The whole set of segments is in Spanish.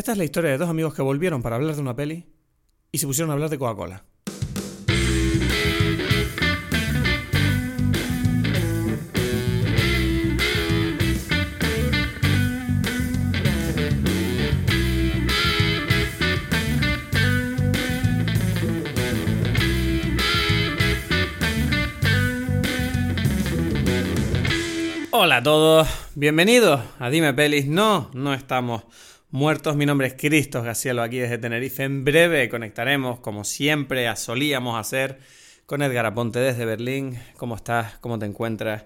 Esta es la historia de dos amigos que volvieron para hablar de una peli y se pusieron a hablar de Coca-Cola. Hola a todos, bienvenidos a Dime Pelis. No, no estamos muertos. Mi nombre es Cristos Gacielo aquí desde Tenerife. En breve conectaremos, como siempre solíamos hacer, con Edgar Aponte desde Berlín. ¿Cómo estás? ¿Cómo te encuentras?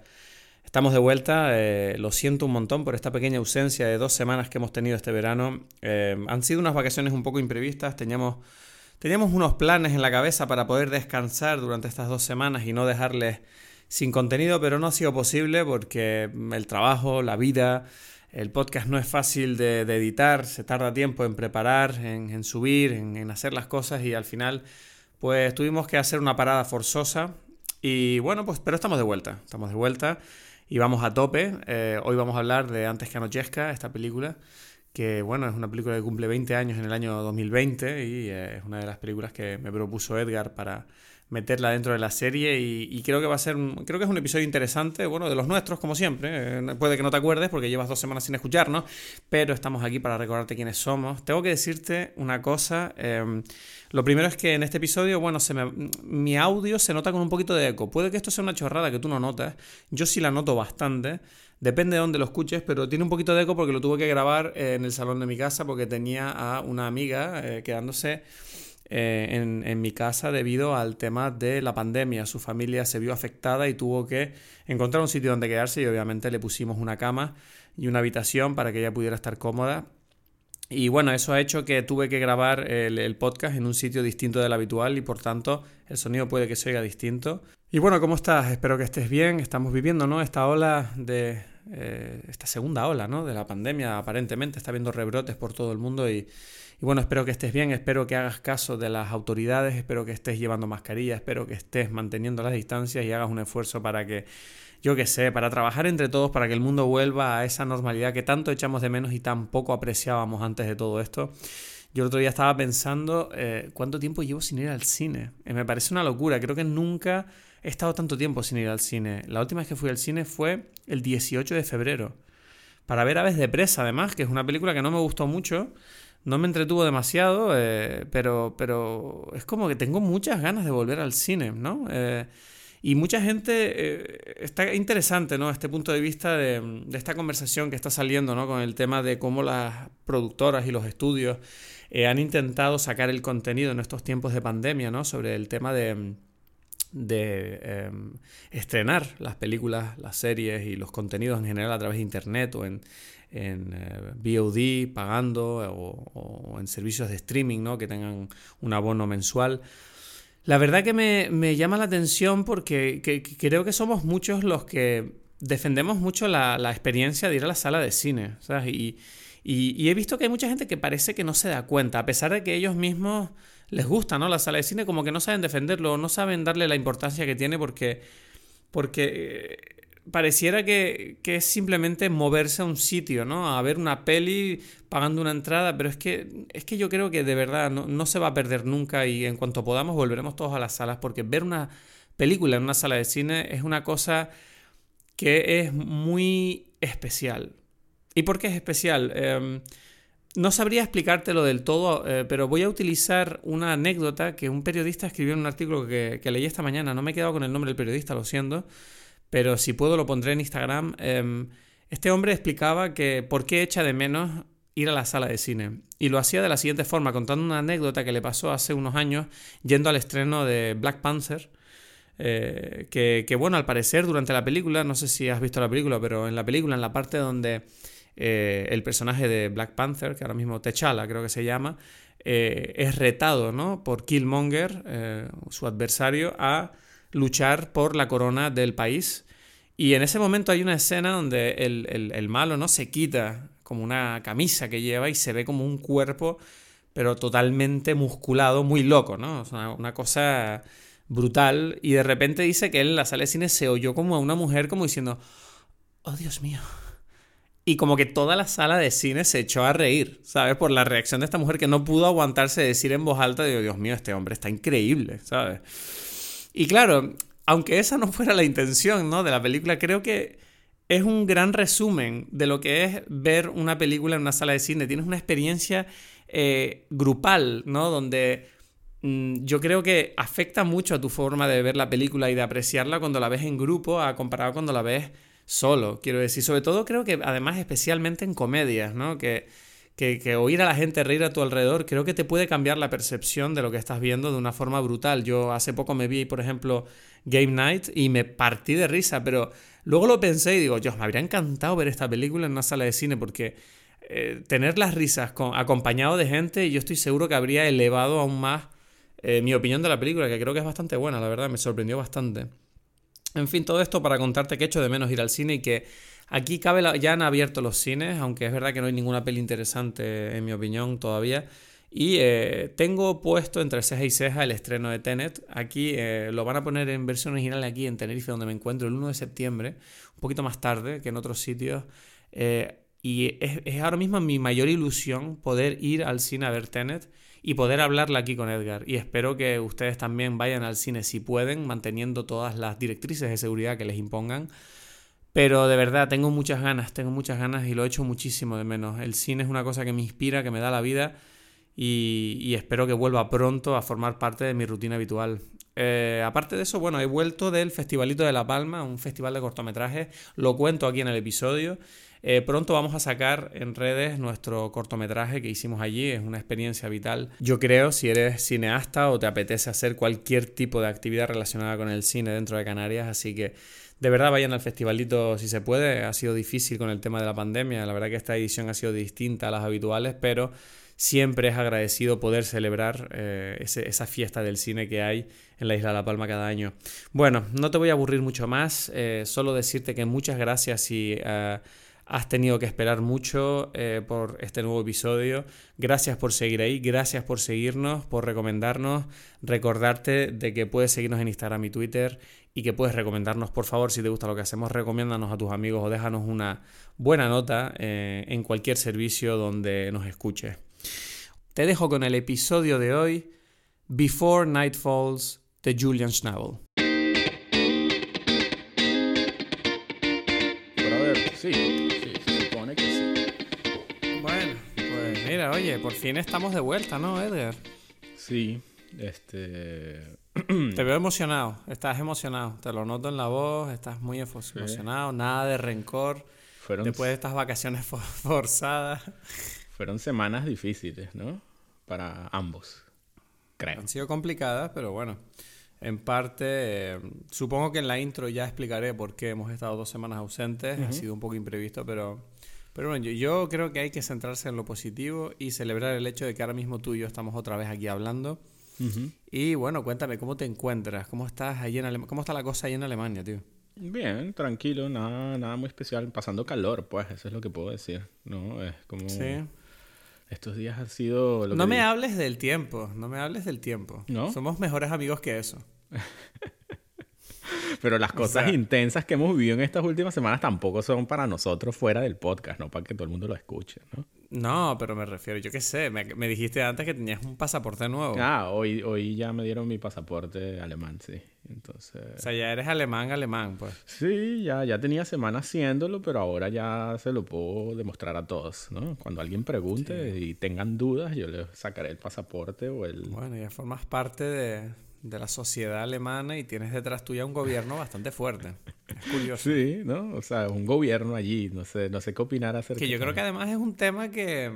Estamos de vuelta. Eh, lo siento un montón por esta pequeña ausencia de dos semanas que hemos tenido este verano. Eh, han sido unas vacaciones un poco imprevistas. Teníamos, teníamos unos planes en la cabeza para poder descansar durante estas dos semanas y no dejarles sin contenido, pero no ha sido posible porque el trabajo, la vida, el podcast no es fácil de, editar, se tarda tiempo en preparar, en, subir, en, hacer las cosas y al final pues tuvimos que hacer una parada forzosa y bueno, pues pero estamos de vuelta, estamos de vuelta y vamos a tope. Eh, hoy vamos a hablar de Antes que anochezca, esta película que bueno, es una película que cumple 20 años en el año 2020 y eh, es una de las películas que me propuso Edgar para meterla dentro de la serie y, creo que va a ser creo que es un episodio interesante bueno de los nuestros como siempre. Eh, puede que no te acuerdes porque llevas dos semanas sin escucharnos pero estamos aquí para recordarte quiénes somos. Tengo que decirte una cosa em, lo primero es que en este episodio bueno se mi audio se nota con un poquito de eco. Puede que esto sea una chorrada que tú no notas. Yo sí la noto bastante. Depende de dónde lo escuches, pero tiene un poquito de eco porque lo tuve que grabar en el salón de mi casa porque tenía a una amiga eh, quedándose eh, en, mi casa debido al tema de la pandemia. Su familia se vio afectada y tuvo que encontrar un sitio donde quedarse y obviamente le pusimos una cama y una habitación para que ella pudiera estar cómoda. Y bueno, eso ha hecho que tuve que grabar el, podcast en un sitio distinto del habitual y por tanto el sonido puede que se oiga distinto. Y bueno, ¿cómo estás? Espero que estés bien. Estamos viviendo, ¿no? Esta ola de... Eh, esta segunda ola, ¿no? De la pandemia, aparentemente está habiendo rebrotes por todo el mundo y y bueno, espero que estés bien, espero que hagas caso de las autoridades, espero que estés llevando mascarilla, espero que estés manteniendo las distancias y hagas un esfuerzo para que, yo qué sé, para trabajar entre todos, para que el mundo vuelva a esa normalidad que tanto echamos de menos y tan poco apreciábamos antes de todo esto. Yo el otro día estaba pensando eh, cuánto tiempo llevo sin ir al cine. Eh, me parece una locura, creo que nunca he estado tanto tiempo sin ir al cine. La última vez que fui al cine fue el 18 de febrero. Para ver Aves de Presa, además, que es una película que no me gustó mucho, no me entretuvo demasiado, eh, pero, pero es como que tengo muchas ganas de volver al cine, ¿no? Eh, y mucha gente eh, está interesante, ¿no? Este punto de vista de, esta conversación que está saliendo, ¿no? Con el tema de cómo las productoras y los estudios han intentado sacar el contenido en estos tiempos de pandemia, ¿no? Sobre el tema de de estrenar las películas, las series y los contenidos en general a través de internet o en, en eh, VOD pagando o, en servicios de streaming ¿no? que tengan un abono mensual. La verdad que me, llama la atención porque creo que somos muchos los que defendemos mucho la, experiencia de ir a la sala de cine. Y, y, he visto que hay mucha gente que parece que no se da cuenta, a pesar de que ellos mismos les gusta ¿no? la sala de cine, como que no saben defenderlo, no saben darle la importancia que tiene porque, porque pareciera que, es simplemente moverse a un sitio, ¿no? A ver una peli pagando una entrada, pero es que, es que yo creo que de verdad no, se va a perder nunca y en cuanto podamos volveremos todos a las salas porque ver una película en una sala de cine es una cosa que es muy especial. ¿Y por qué es especial? Em, no sabría explicártelo del todo, eh, pero voy a utilizar una anécdota que un periodista escribió en un artículo que, leí esta mañana. No me he quedado con el nombre del periodista, lo siento pero si puedo lo pondré en Instagram. Em, este hombre explicaba que por qué echa de menos ir a la sala de cine. Y lo hacía de la siguiente forma, contando una anécdota que le pasó hace unos años yendo al estreno de Black Panther. Eh, que, bueno, al parecer durante la película, no sé si has visto la película, pero en la película, en la parte donde eh, el personaje de Black Panther, que ahora mismo T'Challa creo que se llama, eh, es retado ¿no? por Killmonger, su adversario, a luchar por la corona del país. Y en ese momento hay una escena donde el, malo no se quita como una camisa que lleva y se ve como un cuerpo, pero totalmente musculado, muy loco, ¿no? Es una, cosa brutal. Y de repente dice que él en la sala de cine se oyó como a una mujer como diciendo, oh Dios mío, Y como que toda la sala de cine se echó a reír, ¿sabes? Por la reacción de esta mujer que no pudo aguantarse de decir en voz alta, Dios mío, este hombre está increíble, ¿sabes? Y claro, aunque esa no fuera la intención, ¿no? De la película, creo que es un gran resumen de lo que es ver una película en una sala de cine. Tienes una experiencia eh, grupal, ¿no? Donde mm, yo creo que afecta mucho a tu forma de ver la película y de apreciarla cuando la ves en grupo a comparado cuando la ves solo, quiero decir. Sobre todo creo que además especialmente en comedias, ¿no? Que, que, oír a la gente reír a tu alrededor creo que te puede cambiar la percepción de lo que estás viendo de una forma brutal. Yo hace poco me vi, por ejemplo, Game Night y me partí de risa, pero luego lo pensé y digo, Dios, me habría encantado ver esta película en una sala de cine porque eh, tener las risas con, acompañado de gente, yo estoy seguro que habría elevado aún más eh, mi opinión de la película, que creo que es bastante buena, la verdad, me sorprendió bastante. En fin, todo esto para contarte que echo de menos ir al cine y que aquí cabe ya han abierto los cines, aunque es verdad que no hay ninguna peli interesante en mi opinión todavía. Y eh, tengo puesto entre ceja y ceja el estreno de Tenet. Aquí eh, lo van a poner en versión original aquí en Tenerife, donde me encuentro el 1 de septiembre, un poquito más tarde que en otros sitios. Eh, y es, es, ahora mismo mi mayor ilusión poder ir al cine a ver Tenet y poder hablarla aquí con Edgar. Y espero que ustedes también vayan al cine si pueden, manteniendo todas las directrices de seguridad que les impongan. Pero de verdad, tengo muchas ganas, tengo muchas ganas y lo he hecho muchísimo de menos. El cine es una cosa que me inspira, que me da la vida y, espero que vuelva pronto a formar parte de mi rutina habitual. Eh, aparte de eso, bueno, he vuelto del Festivalito de La Palma, un festival de cortometrajes, lo cuento aquí en el episodio. Eh, pronto vamos a sacar en redes nuestro cortometraje que hicimos allí, es una experiencia vital. Yo creo, si eres cineasta o te apetece hacer cualquier tipo de actividad relacionada con el cine dentro de Canarias, así que de verdad vayan al festivalito si se puede. Ha sido difícil con el tema de la pandemia, la verdad que esta edición ha sido distinta a las habituales, pero siempre es agradecido poder celebrar eh, esa fiesta del cine que hay en la isla de La Palma cada año. Bueno, no te voy a aburrir mucho más, eh, solo decirte que muchas gracias y has tenido que esperar mucho eh, por este nuevo episodio. Gracias por seguir ahí, gracias por seguirnos, por recomendarnos. Recordarte de que puedes seguirnos en Instagram y Twitter y que puedes recomendarnos, por favor, si te gusta lo que hacemos, recomiéndanos a tus amigos o déjanos una buena nota eh, en cualquier servicio donde nos escuches. Te dejo con el episodio de hoy, Before Night Falls, de Julian Schnabel. Oye, por fin estamos de vuelta, ¿no, Edgar? Sí, este... Te veo emocionado, estás emocionado, te lo noto en la voz, estás muy emocionado, nada de rencor. Después de estas vacaciones forzadas. Fueron semanas difíciles, ¿no? Para ambos, creo. Han sido complicadas, pero bueno, en parte, eh, supongo que en la intro ya explicaré por qué hemos estado dos semanas ausentes, ha sido un poco imprevisto, pero pero bueno, yo, creo que hay que centrarse en lo positivo y celebrar el hecho de que ahora mismo tú y yo estamos otra vez aquí hablando. Y bueno, cuéntame, ¿cómo te encuentras? ¿Cómo estás allí en ¿Cómo está la cosa ahí en Alemania, tío? Bien, tranquilo, nada, nada muy especial. Pasando calor, pues, eso es lo que puedo decir. No, es como... Sí. Estos días han sido... no me hables del tiempo, no me hables del tiempo. ¿No? Somos mejores amigos que eso. Pero las cosas intensas que hemos vivido en estas últimas semanas tampoco son para nosotros fuera del podcast, no para que todo el mundo lo escuche, ¿no? No, pero me refiero, yo qué sé, me, dijiste antes que tenías un pasaporte nuevo. Ah, hoy, hoy ya me dieron mi pasaporte alemán, sí. Entonces... O sea, ya eres alemán, alemán, pues. Sí, ya, ya tenía semanas haciéndolo, pero ahora ya se lo puedo demostrar a todos, ¿no? Cuando alguien pregunte y tengan dudas, yo les sacaré el pasaporte o el... Bueno, ya formas parte de, de la sociedad alemana y tienes detrás tuya un gobierno bastante fuerte. Es curioso. Sí, ¿no? O sea, un gobierno allí, no sé, no sé qué opinar acerca Que yo creo que además es un tema que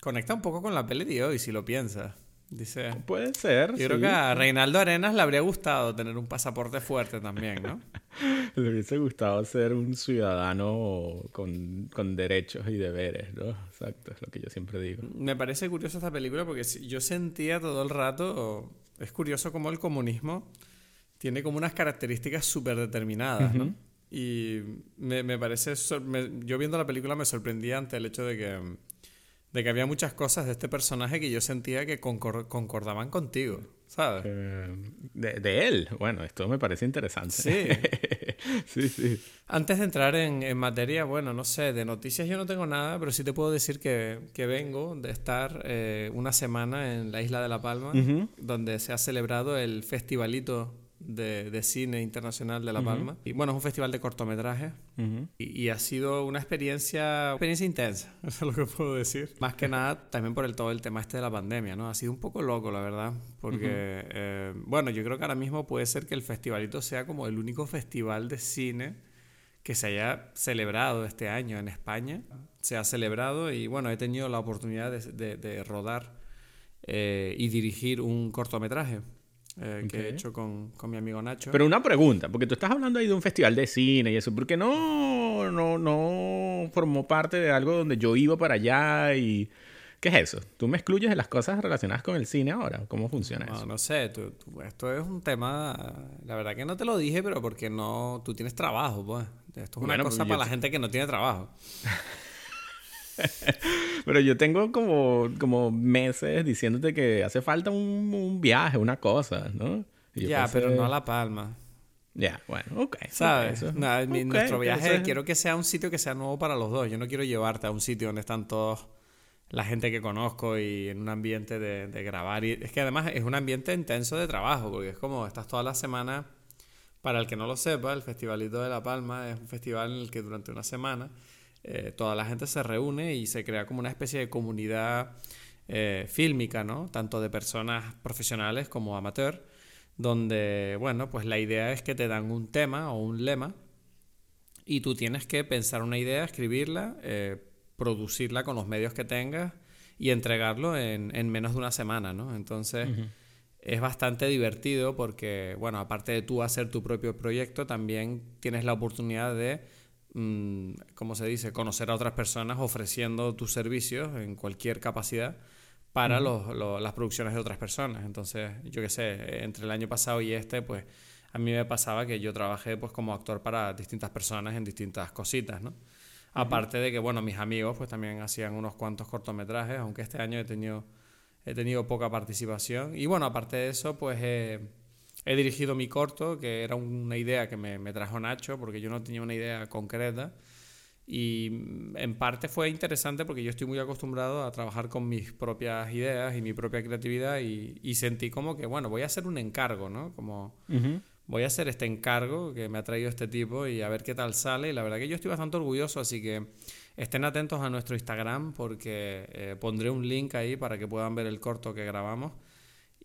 conecta un poco con la peli de hoy, si lo piensas. Dice. Puede ser. Yo creo que a Reinaldo Arenas le habría gustado tener un pasaporte fuerte también, ¿no? le hubiese gustado ser un ciudadano con, con, derechos y deberes, ¿no? Exacto, es lo que yo siempre digo. Me parece curioso esta película porque yo sentía todo el rato es curioso cómo el comunismo tiene como unas características súper determinadas, ¿no? Y me, parece... yo viendo la película me sorprendía ante el hecho de que, de que había muchas cosas de este personaje que yo sentía que concordaban contigo, ¿sabes? Eh, de, él. Bueno, esto me parece interesante. Sí. sí, sí. Antes de entrar en, materia, bueno, no sé, de noticias yo no tengo nada, pero sí te puedo decir que, vengo de estar eh, una semana en la isla de La Palma, donde se ha celebrado el festivalito de, cine internacional de La Palma. Y bueno, es un festival de cortometrajes y, ha sido una experiencia, experiencia intensa, eso es lo que puedo decir. Más que nada también por el, todo el tema este de la pandemia, ¿no? Ha sido un poco loco, la verdad, porque, eh, bueno, yo creo que ahora mismo puede ser que el festivalito sea como el único festival de cine que se haya celebrado este año en España. Se ha celebrado y bueno, he tenido la oportunidad de, rodar eh, y dirigir un cortometraje. Eh, que he hecho con, mi amigo Nacho. Pero una pregunta, porque tú estás hablando ahí de un festival de cine y eso, ¿por qué no, no, no formó parte de algo donde yo iba para allá y ¿Qué es eso? ¿Tú me excluyes de las cosas relacionadas con el cine ahora? ¿Cómo funciona no, eso? No sé, esto es un tema, la verdad que no te lo dije, pero porque no, tú tienes trabajo, pues. Esto es una cosa para la gente que no tiene trabajo. pero yo tengo como, como meses diciéndote que hace falta un, viaje, una cosa, ¿no? Ya, pero no a La Palma. Ya, bueno, ok. ¿Sabes? nuestro viaje quiero que sea un sitio que sea nuevo para los dos. Yo no quiero llevarte a un sitio donde están todos la gente que conozco y en un ambiente de, grabar. Y es que además es un ambiente intenso de trabajo, porque es como estás toda la semana, para el que no lo sepa, el Festivalito de La Palma es un festival en el que durante una semana eh, toda la gente se reúne y se crea como una especie de comunidad eh, fílmica, ¿no? Tanto de personas profesionales como amateur, donde, bueno, pues la idea es que te dan un tema o un lema y tú tienes que pensar una idea, escribirla, eh, producirla con los medios que tengas y entregarlo en, menos de una semana, ¿no? Entonces es bastante divertido porque, bueno, aparte de tú hacer tu propio proyecto, también tienes la oportunidad de, mm, como se dice?, conocer a otras personas ofreciendo tus servicios en cualquier capacidad para las producciones de otras personas. Entonces, yo qué sé, entre el año pasado y este, pues a mí me pasaba que yo trabajé pues como actor para distintas personas en distintas cositas, ¿no? Aparte de que, bueno, mis amigos pues también hacían unos cuantos cortometrajes, aunque este año he tenido, he tenido poca participación. Y bueno, aparte de eso, pues he, dirigido mi corto, que era una idea que me, me, trajo Nacho, porque yo no tenía una idea concreta. Y mm, en parte fue interesante porque yo estoy muy acostumbrado a trabajar con mis propias ideas y mi propia creatividad y, y sentí como que, bueno, voy a hacer un encargo, ¿no? Como voy a hacer este encargo que me ha traído este tipo y a ver qué tal sale. Y la verdad que yo estoy bastante orgulloso, así que estén atentos a nuestro Instagram porque eh, pondré un link ahí para que puedan ver el corto que grabamos.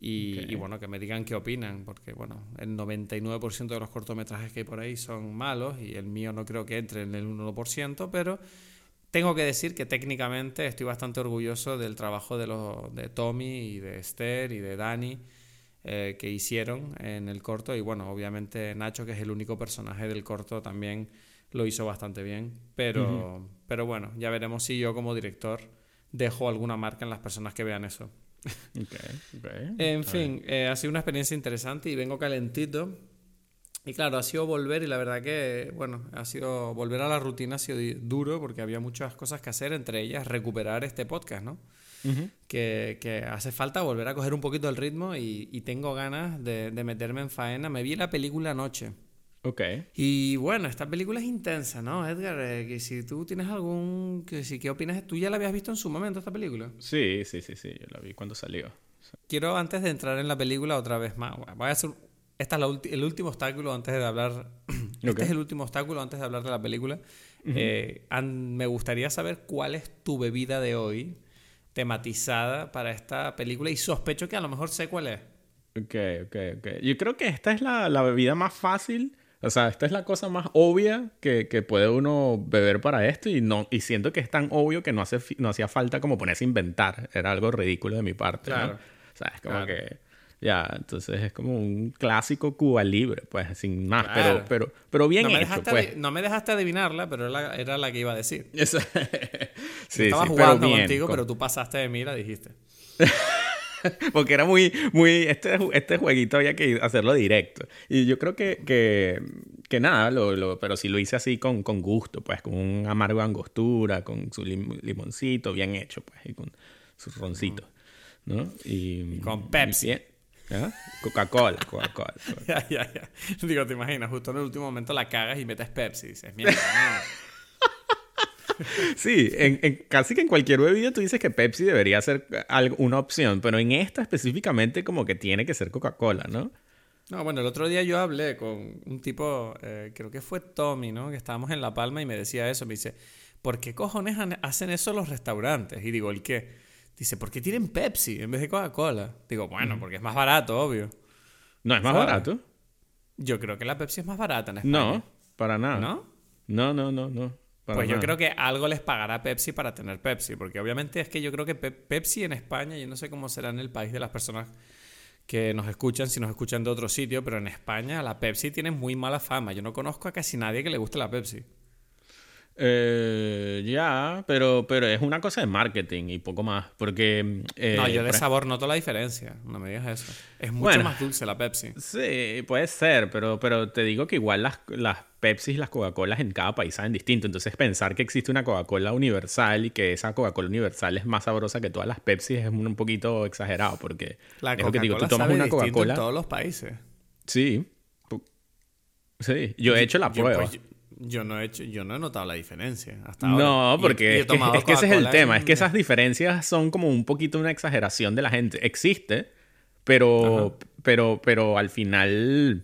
Y, bueno, que me digan qué opinan, porque bueno, el 99% de los cortometrajes que hay por ahí son malos y el mío no creo que entre en el 1%, pero tengo que decir que técnicamente estoy bastante orgulloso del trabajo de, los, de Tommy y de Esther y de Dani eh, que hicieron en el corto. Y bueno, obviamente Nacho, que es el único personaje del corto, también lo hizo bastante bien. Pero, pero bueno, ya veremos si yo como director dejo alguna marca en las personas que vean eso. en fin, eh, ha sido una experiencia interesante y vengo calentito. Y claro, ha sido volver y la verdad que, bueno, ha sido volver a la rutina ha sido duro porque había muchas cosas que hacer, entre ellas recuperar este podcast, ¿no? que, hace falta volver a coger un poquito el ritmo y, tengo ganas de, meterme en faena. Me vi la película anoche. Ok. Y bueno, esta película es intensa, ¿no, Edgar? Eh, que si tú tienes algún... Que si, ¿Qué opinas? ¿Tú ya la habías visto en su momento esta película? Sí, sí, sí, sí. Yo la vi cuando salió. Quiero, antes de entrar en la película otra vez más, voy a hacer... Este es el último obstáculo antes de hablar... Este es el último obstáculo antes de hablar de la película. Eh, me gustaría saber cuál es tu bebida de hoy tematizada para esta película y sospecho que a lo mejor sé cuál es. Ok, ok, ok. Yo creo que esta es la, la bebida más fácil. O sea, esta es la cosa más obvia que, que, puede uno beber para esto y no y siento que es tan obvio que no, hace, no hacía falta como ponerse a inventar. Era algo ridículo de mi parte. Claro. O sea, es como que... Ya, entonces es como un clásico Cuba Libre, pues, sin más, pero, pero, pero bien no hecho, pues. No me dejaste adivinarla, pero era, era la que iba a decir. sí, Estaba jugando contigo, pero tú pasaste de mí y la dijiste. Porque era muy, muy, este, este jueguito había que hacerlo directo. Y yo creo que, que, que nada, lo, lo, pero sí lo hice así con, con gusto, pues, con un amargo angostura, con su limoncito bien hecho, pues, y con su roncito, ¿no? Y, con Pepsi. ¿Ah? Coca-Cola, Coca-Cola. ya, ya, ya. Digo, te imaginas, justo en el último momento la cagas y metes Pepsi. Y dices, mierda, no. Sí, en, en- casi que en cualquier bebida tú dices que Pepsi debería ser una opción, pero en esta específicamente como que tiene que ser Coca-Cola, ¿no? No, bueno, el otro día yo hablé con un tipo, eh, creo que fue Tommy, ¿no? Que estábamos en La Palma y me decía eso. Me dice, ¿por qué cojones hacen eso los restaurantes? Y digo, ¿el qué? Dice, ¿por qué tienen Pepsi en vez de Coca-Cola? Digo, bueno, porque es más barato, obvio. No, es más ¿Sabes? barato. Yo creo que la Pepsi es más barata en España. No, para nada. ¿No? No, no, no, no. Para Pues yo creo que algo les pagará Pepsi para tener Pepsi, porque obviamente es que yo creo que Pe- Pepsi en España, yo no sé cómo será en el país de las personas que nos escuchan, si nos escuchan de otro sitio, pero en España la Pepsi tiene muy mala fama. Yo no conozco a casi nadie que le guste la Pepsi. Eh, ya, pero, pero es una cosa de marketing y poco más, porque... eh, no, yo de sabor noto la diferencia, no me digas eso. Es mucho Bueno. más dulce la Pepsi. Sí, puede ser, pero, pero te digo que igual las, las Pepsi y las Coca-Colas en cada país saben distinto. Entonces pensar que existe una Coca-Cola universal y que esa Coca-Cola universal es más sabrosa que todas las Pepsi es un, poquito exagerado porque La es lo que te digo, tú Coca-Cola tomas sabe una distinto en Coca-Cola. todos los países. Sí. Sí, yo he hecho la Yo, prueba. pues, yo- no he hecho, yo no he notado la diferencia hasta ahora. No, porque y es, que, tomado es que ese es el tema. en- Es que esas diferencias son como un poquito una exageración de la gente. Existe, pero, pero, pero al final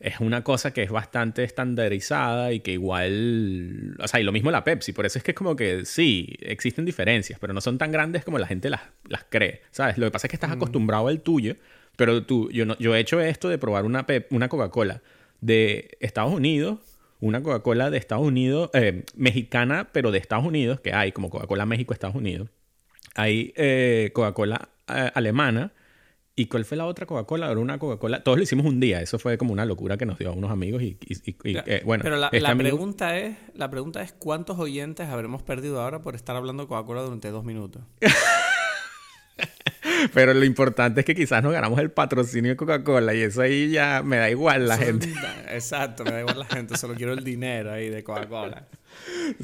es una cosa que es bastante estandarizada y que igual... O sea, y lo mismo la Pepsi. Por eso es que es como que sí, existen diferencias, pero no son tan grandes como la gente las, las cree. ¿Sabes? Lo que pasa es que estás acostumbrado al tuyo, pero tú, yo, no, yo he hecho esto de probar una, Pep- una Coca-Cola de Estados Unidos una Coca-Cola de Estados Unidos, eh, mexicana, pero de Estados Unidos, que hay como Coca-Cola México, Estados Unidos. Hay eh, Coca-Cola eh, alemana. ¿Y cuál fue la otra Coca-Cola? Era una Coca-Cola. Todos lo hicimos un día. Eso fue como una locura que nos dio a unos amigos. Y, eh, bueno, pero la, este amigo- pregunta es, la pregunta es ¿cuántos oyentes habremos perdido ahora por estar hablando de Coca-Cola durante dos minutos? Pero lo importante es que quizás nos ganamos el patrocinio de Coca-Cola. Y eso ahí ya me da igual la gente. Exacto, me da igual la gente, solo quiero el dinero ahí de Coca-Cola.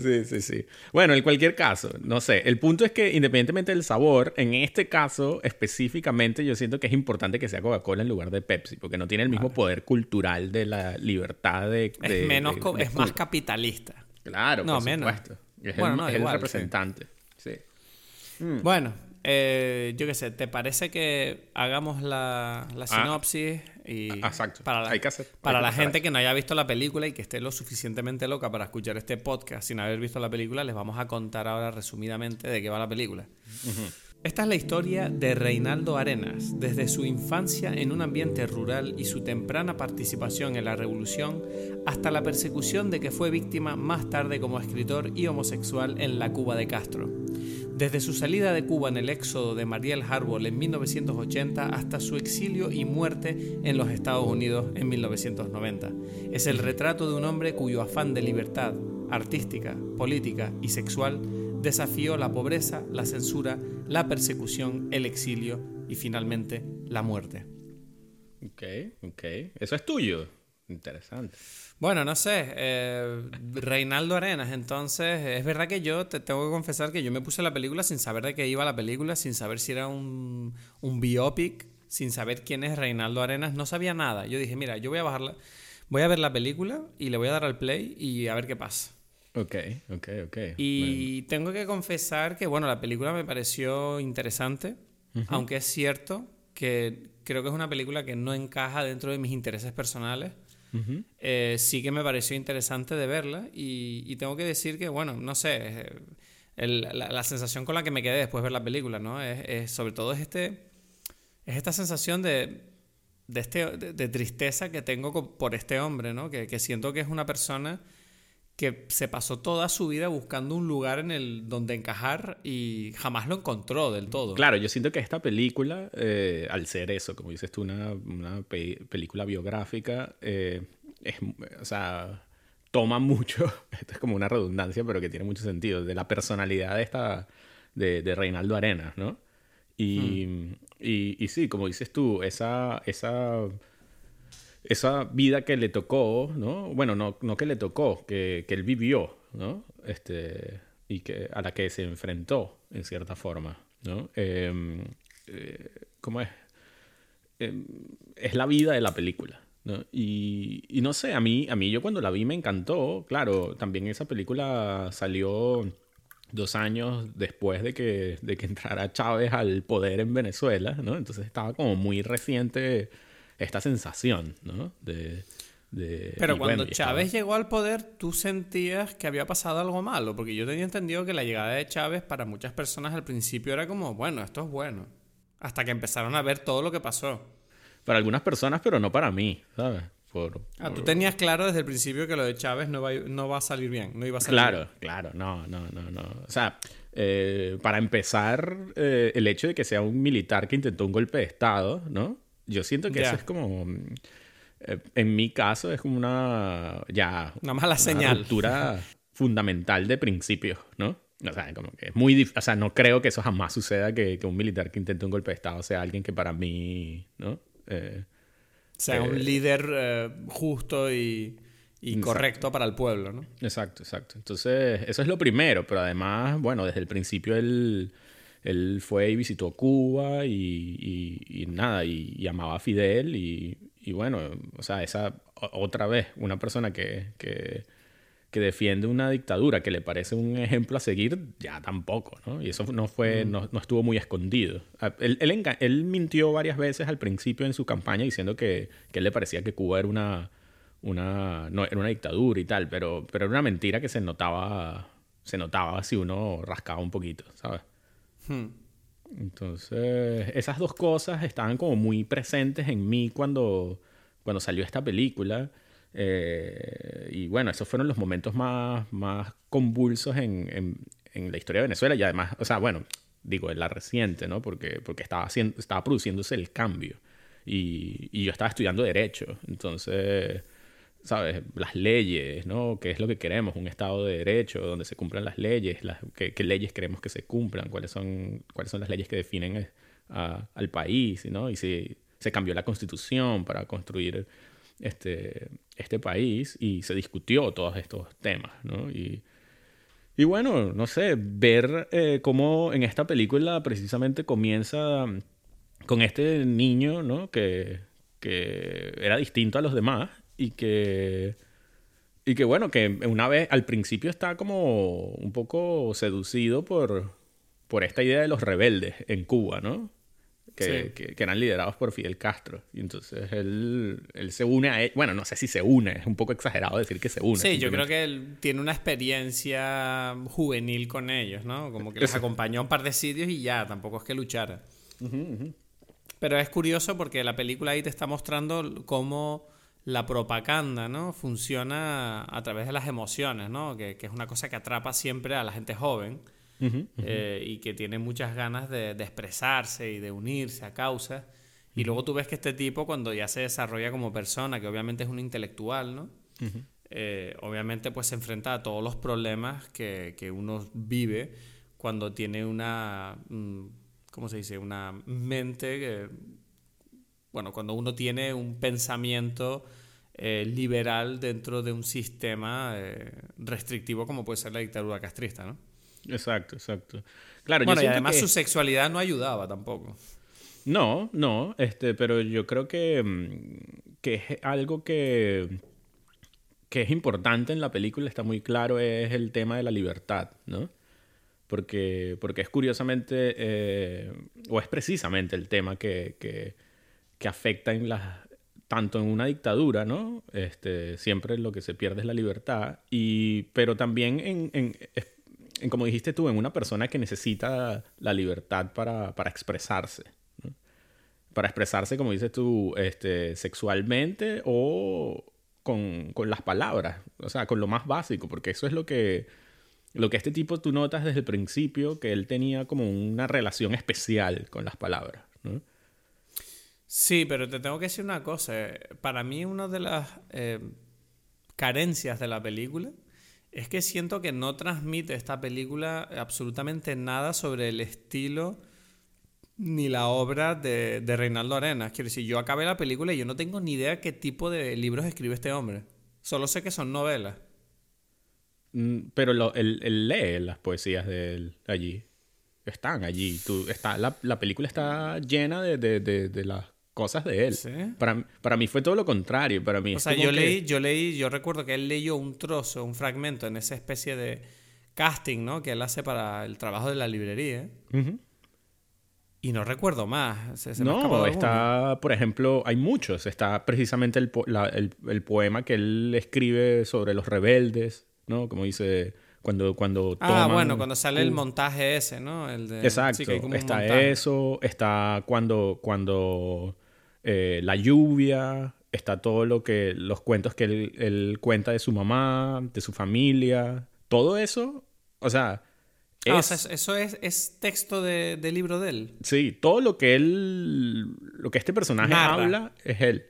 Sí, sí, sí. Bueno, en cualquier caso, no sé. El punto es que independientemente del sabor, en este caso específicamente, yo siento que es importante que sea Coca-Cola en lugar de Pepsi, porque no tiene el mismo poder cultural de la libertad de. de- Es menos, de- co- de es más capitalista. Claro, No, por menos. supuesto. Es Bueno, el, no, es el igual, sí. representante. Sí. Mm. Bueno, eh, yo qué sé, ¿te parece que hagamos la, la sinopsis? y Ah, exacto. Para la, Hay que hacer- hay para que la gente que no haya visto la película y que esté lo suficientemente loca para escuchar este podcast sin haber visto la película, les vamos a contar ahora resumidamente de qué va la película. Esta es la historia de Reinaldo Arenas, desde su infancia en un ambiente rural y su temprana participación en la revolución, hasta la persecución de que fue víctima más tarde como escritor y homosexual en la Cuba de Castro. Desde su salida de Cuba en el éxodo de Mariel Harbour en 1980 hasta su exilio y muerte en los Estados Unidos en 1990. Es el retrato de un hombre cuyo afán de libertad artística, política y sexual desafió la pobreza, la censura, la persecución, el exilio y finalmente la muerte. Ok, ok. Eso es tuyo. Interesante. Bueno, no sé, eh, Reinaldo Arenas, entonces es verdad que yo te tengo que confesar que yo me puse la película sin saber de qué iba la película, sin saber si era un, un biopic, sin saber quién es Reinaldo Arenas, no sabía nada. Yo dije, mira, yo voy a bajarla, voy a ver la película y le voy a dar al play y a ver qué pasa. Ok, ok, ok. Y tengo que confesar que, bueno, la película me pareció interesante, aunque es cierto que creo que es una película que no encaja dentro de mis intereses personales. Eh, sí que me pareció interesante de verla y, tengo que decir que, bueno, no sé, eh, la, sensación con la que me quedé después de ver la película, ¿no? Es, sobre todo es, este, es esta sensación de, de, este, de, tristeza que tengo por este hombre, ¿no? Que siento que es una persona que se pasó toda su vida buscando un lugar en el donde encajar y jamás lo encontró del todo. Claro, yo siento que esta película, eh, al ser eso, como dices tú, una, una pe- película biográfica, eh, es, o sea, toma mucho, esto es como una redundancia, pero que tiene mucho sentido, de la personalidad de esta, de, de Reinaldo Arenas, ¿no? Y, y, y sí, como dices tú, esa, esa, esa vida que le tocó, ¿no? Bueno, no, no que le tocó, que, que él vivió, ¿no? Este, y que, a la que se enfrentó, en cierta forma, ¿no? Eh, eh, ¿Cómo es? em, es la vida de la película. ¿no? Y, y, no sé, a mí, a mí yo cuando la vi me encantó. Claro, también esa película salió dos años después de que, de que entrara Chávez al poder en Venezuela, ¿no? Entonces estaba como muy reciente esta sensación, ¿no? De, Pero cuando Chávez llegó al poder, tú sentías que había pasado algo malo, porque yo tenía entendido que la llegada de Chávez para muchas personas al principio era como, bueno, esto es bueno, hasta que empezaron a ver todo lo que pasó. Para algunas personas, pero no para mí, ¿sabes? ah, tú tenías claro desde el principio que lo de Chávez no va, no va a salir bien, no iba a salir Claro, claro, no, no, no, no. O sea, eh, para empezar, eh, el hecho de que sea un militar que intentó un golpe de Estado, ¿no? Yo siento que eso es como... Eh, en mi caso es como una... Ya... Una mala señal. ruptura fundamental de principios, ¿no? O sea, como que es muy O sea, no creo que eso jamás suceda que, que, un militar que intente un golpe de Estado sea alguien que para mí, ¿no? sea un líder eh, justo y, correcto para el pueblo, ¿no? Exacto, exacto. Entonces, eso es lo primero, pero además, bueno, desde el principio él, él fue y visitó Cuba y, nada, y, amaba a Fidel y, bueno, o sea, esa otra vez, una persona que, que que defiende una dictadura que le parece un ejemplo a seguir, ya tampoco, ¿no? Y eso no fue, mm. no, estuvo muy escondido. Ah, él, él, mintió varias veces al principio en su campaña diciendo que, que él le parecía que Cuba era una, una, no, era una dictadura y tal, pero, pero era una mentira que se notaba, se notaba si uno rascaba un poquito, ¿sabes? Entonces, esas dos cosas estaban como muy presentes en mí cuando, cuando salió esta película. Eh, y bueno, esos fueron los momentos más, más convulsos en, en, la historia de Venezuela y además, o sea, bueno, digo, en la reciente, ¿no? Porque, porque estaba, haciendo, estaba produciéndose el cambio y, y yo estaba estudiando Derecho, entonces, ¿sabes? Las leyes, ¿no? ¿Qué es lo que queremos? Un Estado de Derecho donde se cumplan las leyes, las, qué, leyes queremos que se cumplan, cuáles son, cuáles son las leyes que definen eh, al país, ¿no? Y si se cambió la constitución para construir este, este país y se discutió todos estos temas, ¿no? Y, y bueno, no sé, ver eh, cómo en esta película precisamente comienza con este niño, ¿no? Que, que era distinto a los demás y que... Y que bueno, que una vez al principio está como un poco seducido por, por esta idea de los rebeldes en Cuba, ¿no? que, eran liderados por Fidel Castro. Y entonces él, él se une a él. Bueno, no sé si se une, es un poco exagerado decir que se une. Sí, yo creo que él tiene una experiencia juvenil con ellos, ¿no? Como que les acompañó a un par de sitios y ya, tampoco es que luchara. Pero es curioso porque la película ahí te está mostrando cómo la propaganda, ¿no? Funciona a través de las emociones, ¿no? Que, que es una cosa que atrapa siempre a la gente joven eh, y que tiene muchas ganas de, expresarse y de unirse a causas. Y luego tú ves que este tipo, cuando ya se desarrolla como persona, que obviamente es un intelectual, ¿no? Eh, obviamente pues se enfrenta a todos los problemas que, que uno vive cuando tiene una, mm, ¿cómo se dice? Una mente que, bueno, cuando uno tiene un pensamiento eh, liberal dentro de un sistema restrictivo como puede ser la dictadura castrista, ¿no? Exacto, exacto. Claro, bueno, y además su sexualidad no ayudaba tampoco. No, no, este, pero yo creo que, mm, que es algo que, que es importante en la película, está muy claro, es el tema de la libertad, ¿no? Porque, porque es curiosamente, eh, o es precisamente el tema que, que, que afecta en las, tanto en una dictadura, ¿no? Este, siempre lo que se pierde es la libertad, y, pero también en, en como dijiste tú, en una persona que necesita la libertad para, para expresarse. Para expresarse, como dices tú, este, sexualmente o con, con, las palabras, o sea, con lo más básico, porque eso es lo que, lo que este tipo tú notas desde el principio, que él tenía como una relación especial con las palabras. ¿no? Sí, pero te tengo que decir una cosa. Para mí una de las eh, carencias de la película es que siento que no transmite esta película absolutamente nada sobre el estilo ni la obra de, Reinaldo Arenas. Quiero decir, yo acabé la película y yo no tengo ni idea qué tipo de libros escribe este hombre. Solo sé que son novelas. Mm, pero él, lee las poesías de él allí. Están allí. Tú, está, la, película está llena de, de, las cosas de él. Para, para mí fue todo lo contrario. Para mí o sea, yo leí, yo leí, yo recuerdo que él leyó un trozo, un fragmento en esa especie de casting, ¿no? Que él hace para el trabajo de la librería. Y no recuerdo más. no, está, por ejemplo, hay muchos. Está precisamente el, el, poema que él escribe sobre los rebeldes, ¿no? Como dice, cuando, cuando Ah, bueno, cuando sale el montaje ese, ¿no? El de, Exacto. está eso, está cuando, cuando eh, la lluvia, está todo lo que, los cuentos que él, él cuenta de su mamá, de su familia. Todo eso, o sea, Ah, eso es, es texto de, libro de él. Sí, todo lo que él, lo que este personaje habla es él.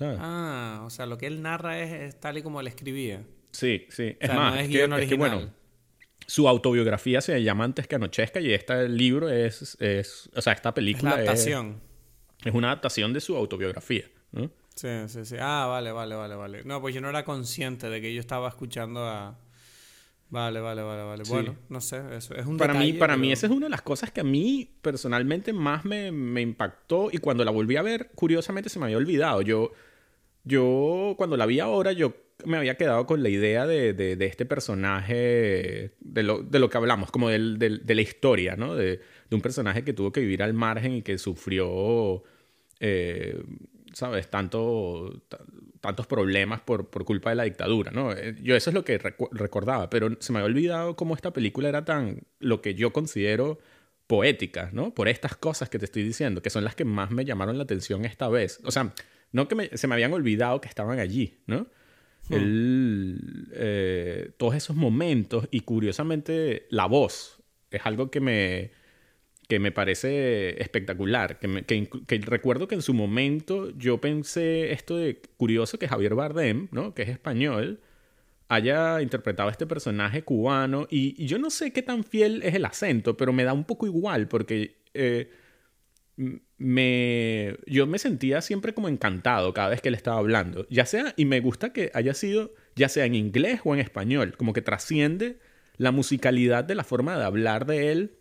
Ah, o sea, lo que él narra es, tal y como él escribía. Sí, sí. es más, es, que, bueno, su autobiografía se llama Antes que anochezca y este libro es, es o sea, esta película es, adaptación. es, una adaptación de su autobiografía. Sí, sí, sí. Ah, vale, vale, vale, vale. No, pues yo no era consciente de que yo estaba escuchando a, Vale, vale, vale, vale. Bueno, no sé, eso es un Para mí, para mí esa es una de las cosas que a mí personalmente más me, me, impactó y cuando la volví a ver, curiosamente se me había olvidado. Yo, yo cuando la vi ahora, yo me había quedado con la idea de, de, de este personaje, de lo, de lo que hablamos, como de la historia, ¿no? De, un personaje que tuvo que vivir al margen y que sufrió, eh, ¿sabes? Tanto, tantos problemas por, por, culpa de la dictadura, ¿no? Eh, yo eso es lo que recordaba, pero se me había olvidado cómo esta película era tan, lo que yo considero poética, ¿no? Por estas cosas que te estoy diciendo, que son las que más me llamaron la atención esta vez. O sea, no que se me habían olvidado que estaban allí, ¿no? Hmm. El, eh, todos esos momentos y curiosamente la voz es algo que me que me parece espectacular. Que, que, recuerdo que en su momento yo pensé esto de curioso que Javier Bardem, ¿no? que es español, haya interpretado a este personaje cubano. Y, yo no sé qué tan fiel es el acento, pero me da un poco igual porque eh, me, yo me sentía siempre como encantado cada vez que él estaba hablando. Ya sea, y me gusta que haya sido, ya sea en inglés o en español, como que trasciende la musicalidad de la forma de hablar de él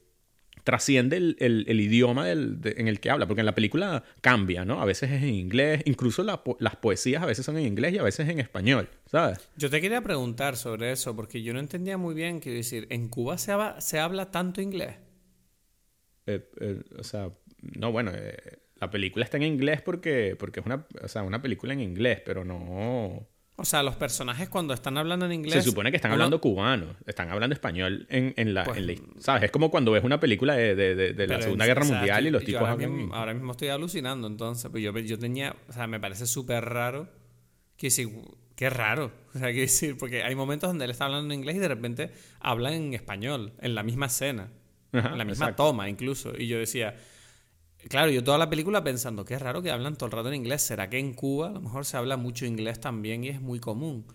trasciende el, el, idioma del, en el que habla, porque en la película cambia, ¿no? A veces es en inglés, incluso las poesías a veces son en inglés y a veces en español, ¿sabes? Yo te quería preguntar sobre eso, porque yo no entendía muy bien, quiero decir, ¿en Cuba se habla, se habla tanto inglés? Eh, eh, o sea, no, bueno, eh, la película está en inglés porque, porque es una, o sea, una película en inglés, pero no... O sea, los personajes cuando están hablando en inglés. Se supone que están hablando cubano, están hablando español en, en, la, pues, ¿Sabes? Es como cuando ves una película de, de, de, la Segunda Guerra Mundial y los tipos ahora Mismo, ahora mismo estoy alucinando, entonces. Pues yo, yo tenía. O sea, me parece súper raro. Que decir, qué raro. O sea, que decir, porque hay momentos donde él está hablando en inglés y de repente habla en español, en la misma escena, en la misma toma incluso. Y yo decía Claro, yo toda la película pensando, qué raro que hablan todo el rato en inglés. ¿Será que en Cuba a lo mejor se habla mucho inglés también y es muy común?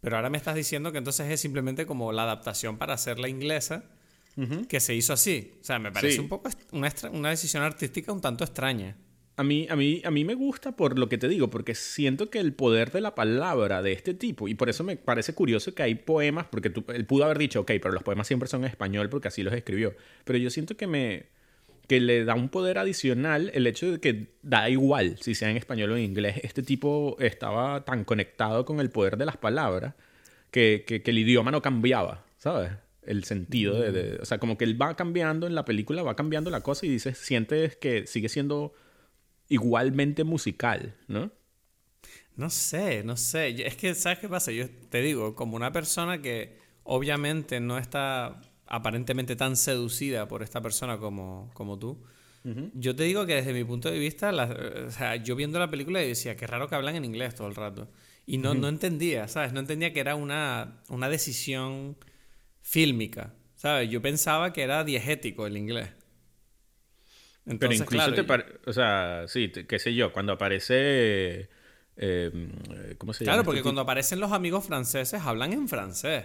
Pero ahora me estás diciendo que entonces es simplemente como la adaptación para hacer la inglesa que se hizo así. O sea, me parece un poco una, una, decisión artística un tanto extraña. A mí, a, mí, a mí me gusta por lo que te digo, porque siento que el poder de la palabra de este tipo, y por eso me parece curioso que hay poemas, porque él pudo haber dicho, ok, pero los poemas siempre son en español porque así los escribió. Pero yo siento que me, que le da un poder adicional el hecho de que da igual si sea en español o en inglés. Este tipo estaba tan conectado con el poder de las palabras que, que, el idioma no cambiaba, ¿sabes? El sentido de, O sea, como que él va cambiando en la película, va cambiando la cosa y dices, sientes que sigue siendo igualmente musical, ¿no? No sé, no sé. Es que, ¿sabes qué pasa? Yo te digo, como una persona que obviamente no está aparentemente tan seducida por esta persona como, como tú. Yo te digo que desde mi punto de vista, o sea, yo viendo la película decía, qué raro que hablan en inglés todo el rato. Y no, no entendía, ¿sabes? No entendía que era una, una decisión fílmica, ¿sabes? Yo pensaba que era diegético el inglés. Pero incluso te O sea, sí, qué sé yo, cuando aparece... Eh, ¿Cómo se llama? Claro, porque este cuando aparecen los amigos franceses hablan en francés.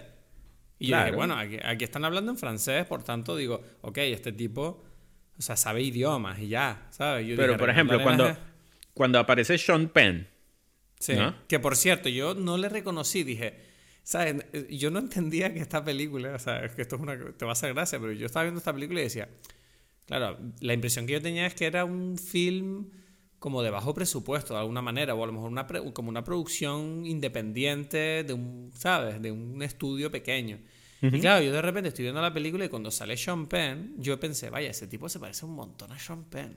Y yo dije, bueno, aquí, están hablando en francés, por tanto digo, ok, este tipo, o sea, sabe idiomas y ya, ¿sabes? Pero, por ejemplo, cuando, cuando aparece Sean Penn. Sí, que por cierto, yo no le reconocí, dije, ¿sabes? Yo no entendía que esta película, o sea, que esto es una, te va a hacer gracia, pero yo estaba viendo esta película y decía, claro, la impresión que yo tenía es que era un film como de bajo presupuesto de alguna manera, o a lo mejor una como una producción independiente de un, ¿sabes? De un estudio pequeño. Y claro, yo de repente estoy viendo la película y cuando sale Sean Penn, yo pensé, vaya, ese tipo se parece un montón a Sean Penn.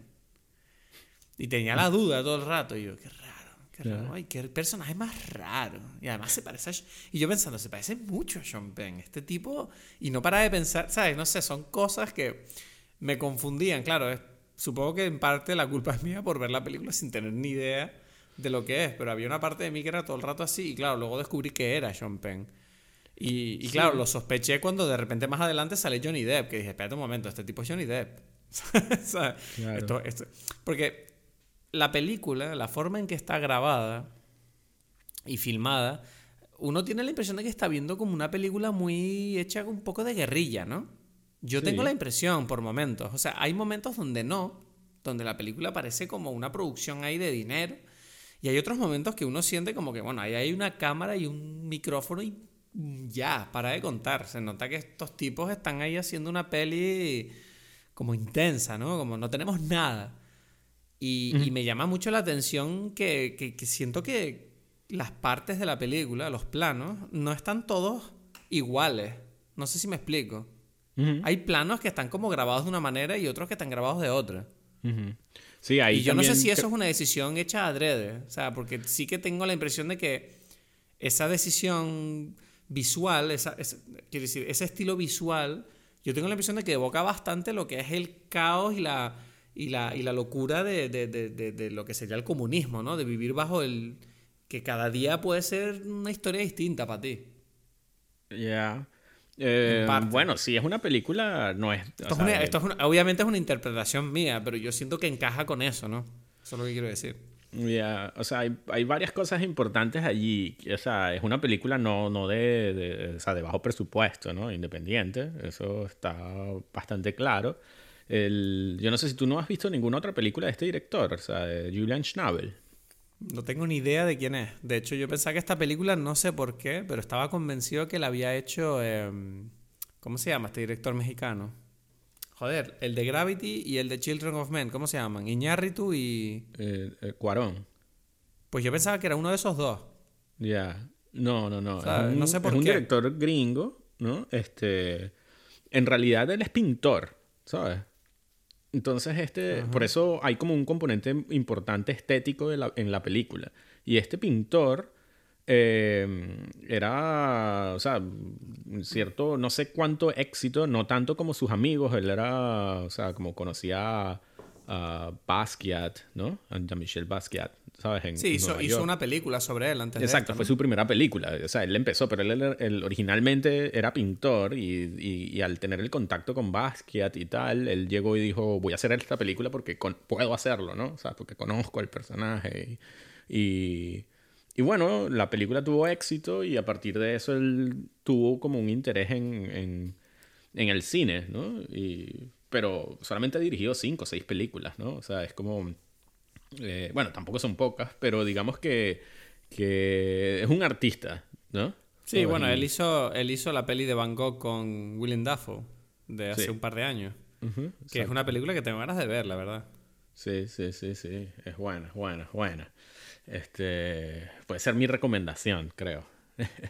Y tenía la duda todo el rato, y yo, qué raro, qué raro, ay, qué personaje más raro. Y además se parece a... Y yo pensando, se parece mucho a Sean Penn, este tipo, y no para de pensar, ¿sabes? No sé, son cosas que me confundían, claro, es Supongo que en parte la culpa es mía por ver la película sin tener ni idea de lo que es, pero había una parte de mí que era todo el rato así y claro, luego descubrí que era Sean Penn. Y, claro, lo sospeché cuando de repente más adelante sale Johnny Depp, que dije, espérate un momento, este tipo es Johnny Depp. porque la película, la forma en que está grabada y filmada, uno tiene la impresión de que está viendo como una película muy hecha un poco de guerrilla, ¿no? Yo tengo la impresión por momentos, o sea, hay momentos donde no, donde la película parece como una producción ahí de dinero, y hay otros momentos que uno siente como que, bueno, ahí hay una cámara y un micrófono y ya, para de contar. Se nota que estos tipos están ahí haciendo una peli como intensa, ¿no? Como no tenemos nada. Y, me llama mucho la atención que, que siento que las partes de la película, los planos, no están todos iguales. No sé si me explico. Hay planos que están como grabados de una manera y otros que están grabados de otra. Sí, ahí y yo no sé si eso es una decisión hecha adrede. O sea, porque sí que tengo la impresión de que esa decisión visual, esa, quiero decir, ese estilo visual, yo tengo la impresión de que evoca bastante lo que es el caos y la, y la, y la locura de, de, de, de, lo que sería el comunismo, ¿no? De vivir bajo el... que cada día puede ser una historia distinta para ti. Ya. Eh, bueno, si es una película, no es. Esto, es, obviamente es una interpretación mía, pero yo siento que encaja con eso, ¿no? Eso es lo que quiero decir. Ya, o sea, hay, varias cosas importantes allí. O sea, es una película no, no de, de, o sea, de bajo presupuesto, ¿no? Independiente. Eso está bastante claro. El, yo no sé si tú no has visto ninguna otra película de este director, o sea, de Julian Schnabel. No tengo ni idea de quién es. De hecho, yo pensaba que esta película, no sé por qué, pero estaba convencido que la había hecho. Em, ¿Cómo se llama este director mexicano? Joder, el de Gravity y el de Children of Men, ¿cómo se llaman? Iñárritu y. Eh, eh, Cuarón. Pues yo pensaba que era uno de esos dos. Ya. No, no, no. no sé por es un director gringo, ¿no? Este. En realidad él es pintor, ¿sabes? Entonces, este, por eso hay como un componente importante estético en la película. Y este pintor em, era, o sea, cierto, no sé cuánto éxito, no tanto como sus amigos, él era, o sea, como conocía a Basquiat, ¿no? A Jean-Michel Basquiat, ¿sabes? sí, hizo, una película sobre él antes Exacto, de fue su primera película. O sea, él empezó, pero él, originalmente era pintor y, y, al tener el contacto con Basquiat y tal, él llegó y dijo, voy a hacer esta película porque puedo hacerlo, ¿no? O sea, porque conozco al personaje. Y, y, bueno, la película tuvo éxito y a partir de eso él tuvo como un interés en, en, en el cine, ¿no? Y pero solamente ha dirigido cinco o seis películas, ¿no? O sea, es como... Eh, bueno, tampoco son pocas, pero digamos que, que es un artista, ¿no? Sí, bueno, él hizo, él hizo la peli de Van Gogh con Willem Dafoe de hace un par de años. que es una película que tengo ganas de ver, la verdad. Sí, sí, sí, sí. Es buena, es buena, es buena. Este, puede ser mi recomendación, creo.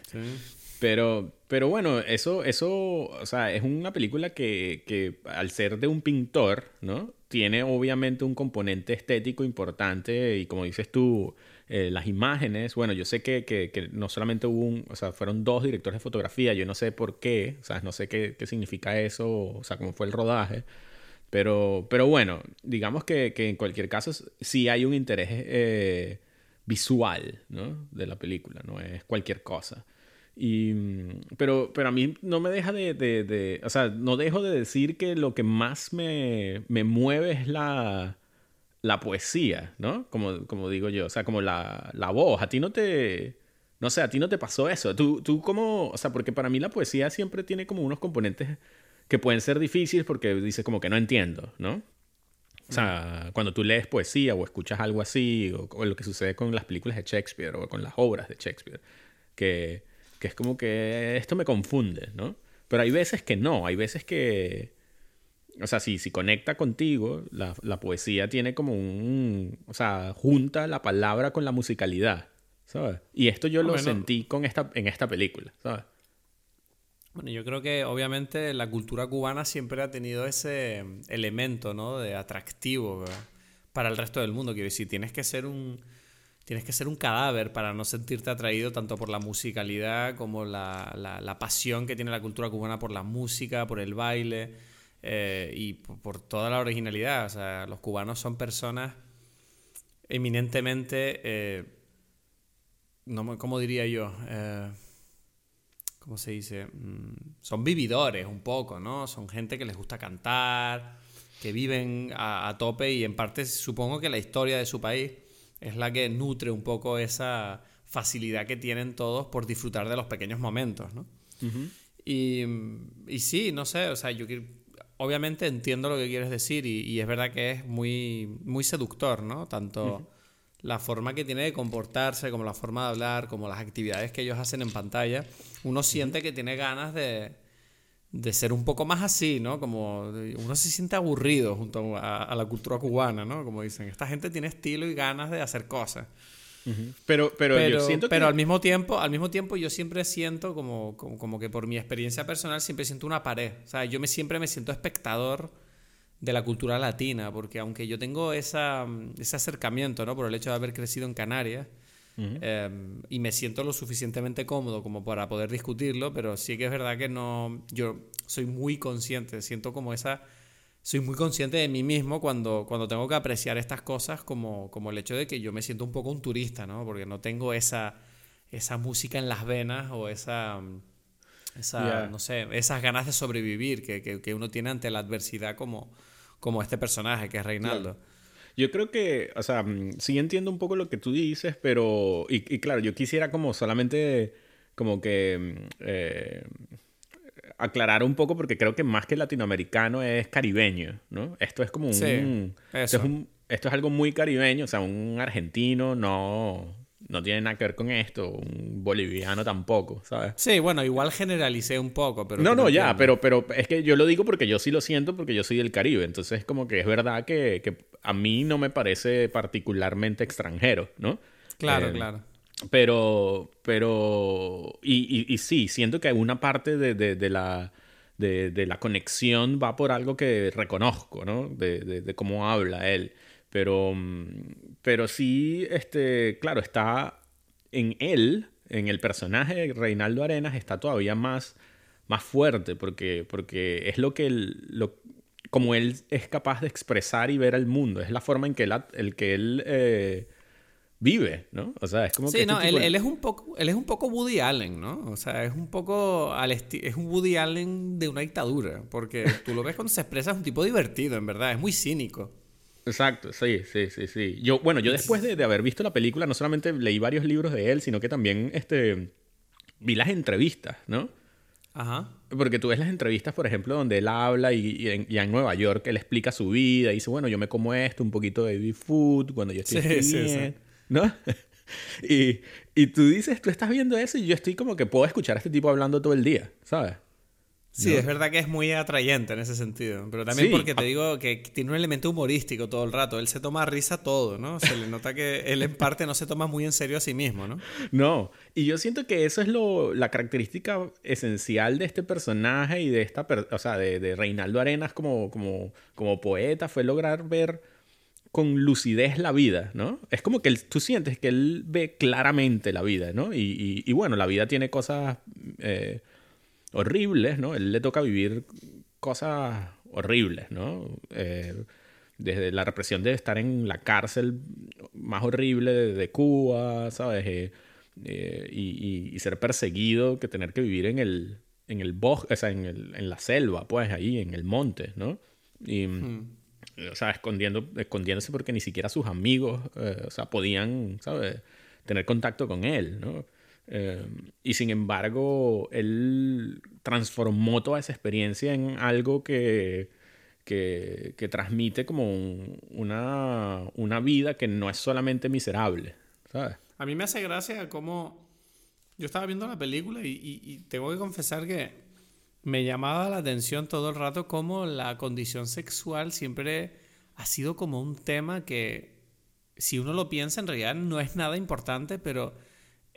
Sí. Pero, pero bueno, eso, eso, o sea, es una película que, que al ser de un pintor, ¿no? Tiene obviamente un componente estético importante y como dices tú, eh, las imágenes, bueno, yo sé que, que, que, no solamente hubo un, o sea, fueron dos directores de fotografía, yo no sé por qué, o sea, no sé qué, qué significa eso, o sea, cómo fue el rodaje, pero, pero bueno, digamos que, que en cualquier caso sí hay un interés eh, visual, ¿no? De la película, no es cualquier cosa. Y, pero, pero a mí no me deja de, de, O sea, no dejo de decir que lo que más me, me mueve es la, la poesía, ¿no? Como, como digo yo, o sea, como la, la voz. A ti no te... No sé, a ti no te pasó eso. Tú, tú como... O sea, porque para mí la poesía siempre tiene como unos componentes que pueden ser difíciles porque dices como que no entiendo, ¿no? O sea, cuando tú lees poesía o escuchas algo así, o, o, lo que sucede con las películas de Shakespeare o con las obras de Shakespeare, que que es como que esto me confunde, ¿no? Pero hay veces que no, hay veces que, o sea, si, si conecta contigo, la, la, poesía tiene como un, o sea, junta la palabra con la musicalidad, ¿sabes? Y esto yo lo sentí con esta, en esta película, ¿sabes? Bueno, yo creo que obviamente la cultura cubana siempre ha tenido ese elemento, ¿no? De atractivo para el resto del mundo. Quiero decir, tienes que ser un tienes que ser un cadáver para no sentirte atraído tanto por la musicalidad como la, la, pasión que tiene la cultura cubana por la música, por el baile eh, y por, toda la originalidad. O sea, los cubanos son personas eminentemente, eh, no, ¿cómo diría yo? Eh, ¿Cómo se dice? Mm, son vividores un poco, ¿no? Son gente que les gusta cantar, que viven a tope y en parte supongo que la historia de su país es la que nutre un poco esa facilidad que tienen todos por disfrutar de los pequeños momentos, ¿no? y, y, sí, no sé, o sea, yo obviamente entiendo lo que quieres decir y, es verdad que es muy, muy seductor, ¿no? Tanto la forma que tiene de comportarse, como la forma de hablar, como las actividades que ellos hacen en pantalla, uno siente que tiene ganas de, de ser un poco más así, ¿no? Como uno se siente aburrido junto a, la cultura cubana, ¿no? Como dicen, esta gente tiene estilo y ganas de hacer cosas. pero, pero, yo siento pero al mismo tiempo, al mismo tiempo yo siempre siento como, como, que por mi experiencia personal siempre siento una pared. O sea, yo me, siempre me siento espectador de la cultura latina, porque aunque yo tengo esa, ese acercamiento, ¿no? Por el hecho de haber crecido en Canarias, Em, y me siento lo suficientemente cómodo como para poder discutirlo, pero sí que es verdad que no, yo soy muy consciente, siento como esa, soy muy consciente de mí mismo cuando, cuando tengo que apreciar estas cosas como, como el hecho de que yo me siento un poco un turista, ¿no? Porque no tengo esa, esa música en las venas o esa, esa no sé, esas ganas de sobrevivir que, que, uno tiene ante la adversidad como, como este personaje que es Reinaldo. Yo creo que, o sea, mm, sí entiendo un poco lo que tú dices, pero, y, claro, yo quisiera como solamente, como que, mm, eh, aclarar un poco, porque creo que más que latinoamericano es caribeño, ¿no? Esto es como un... Sí, esto, es un esto es algo muy caribeño, o sea, un argentino no, no tiene nada que ver con esto, un boliviano tampoco, ¿sabes? Sí, bueno, igual generalicé un poco, pero... No, no, ya, pero, pero es que yo lo digo porque yo sí lo siento, porque yo soy del Caribe, entonces como que es verdad que, que a mí no me parece particularmente extranjero, ¿no? Claro, eh, claro. Pero, pero, y, y, sí, siento que una parte de, de, de la... De, de, la conexión va por algo que reconozco, ¿no? De, de cómo habla él. Pero, mm, pero sí, este, claro, está en él, en el personaje de Reinaldo Arenas, está todavía más, más fuerte, porque, porque es lo que lo, como él es capaz de expresar y ver al mundo, es la forma en que él, el que él eh, vive, ¿no? O sea, es como sí, no, él, él, es un poco, él es un poco Woody Allen, ¿no? O sea, es un poco al es un Woody Allen de una dictadura, porque tú lo ves cuando se expresa es un tipo divertido, en verdad, es muy cínico. Exacto, sí, sí, sí, sí. Yo, bueno, yo después de, haber visto la película, no solamente leí varios libros de él, sino que también este, vi las entrevistas, ¿no? Ajá. Porque tú ves las entrevistas, por ejemplo, donde él habla y, en, Nueva York él explica su vida y dice, bueno, yo me como esto, un poquito de baby food cuando yo estoy sí, sí, sí. ¿no? y, y tú dices, tú estás viendo eso y yo estoy como que puedo escuchar a este tipo hablando todo el día, ¿sabes? Sí, es verdad que es muy atrayente en ese sentido. Pero también porque te digo que tiene un elemento humorístico todo el rato. Él se toma risa todo, ¿no? Se le nota que él en parte no se toma muy en serio a sí mismo, ¿no? No. Y yo siento que eso es lo, la característica esencial de este personaje y de esta, o sea, de, de, Reinaldo Arenas como, como, como poeta, fue lograr ver con lucidez la vida, ¿no? Es como que tú sientes que él ve claramente la vida, ¿no? Y, y, bueno, la vida tiene cosas... Eh, horribles, ¿no? Él le toca vivir cosas horribles, ¿no? Eh, desde la represión de estar en la cárcel más horrible de, Cuba, ¿sabes? Eh, eh, y, ser perseguido que tener que vivir en el, en el bosque, o sea, en, el, en, la selva, pues ahí, en el monte, ¿no? Y, hmm. o sea, escondiendo, escondiéndose porque ni siquiera sus amigos, o sea, podían, ¿sabes? Tener contacto con él, ¿no? Eh, y sin embargo, él transformó toda esa experiencia en algo que, que, que transmite como una, una, vida que no es solamente miserable, ¿sabes? A mí me hace gracia cómo yo estaba viendo la película y, y, tengo que confesar que me llamaba la atención todo el rato cómo la condición sexual siempre ha sido como un tema que, si uno lo piensa, en realidad no es nada importante, pero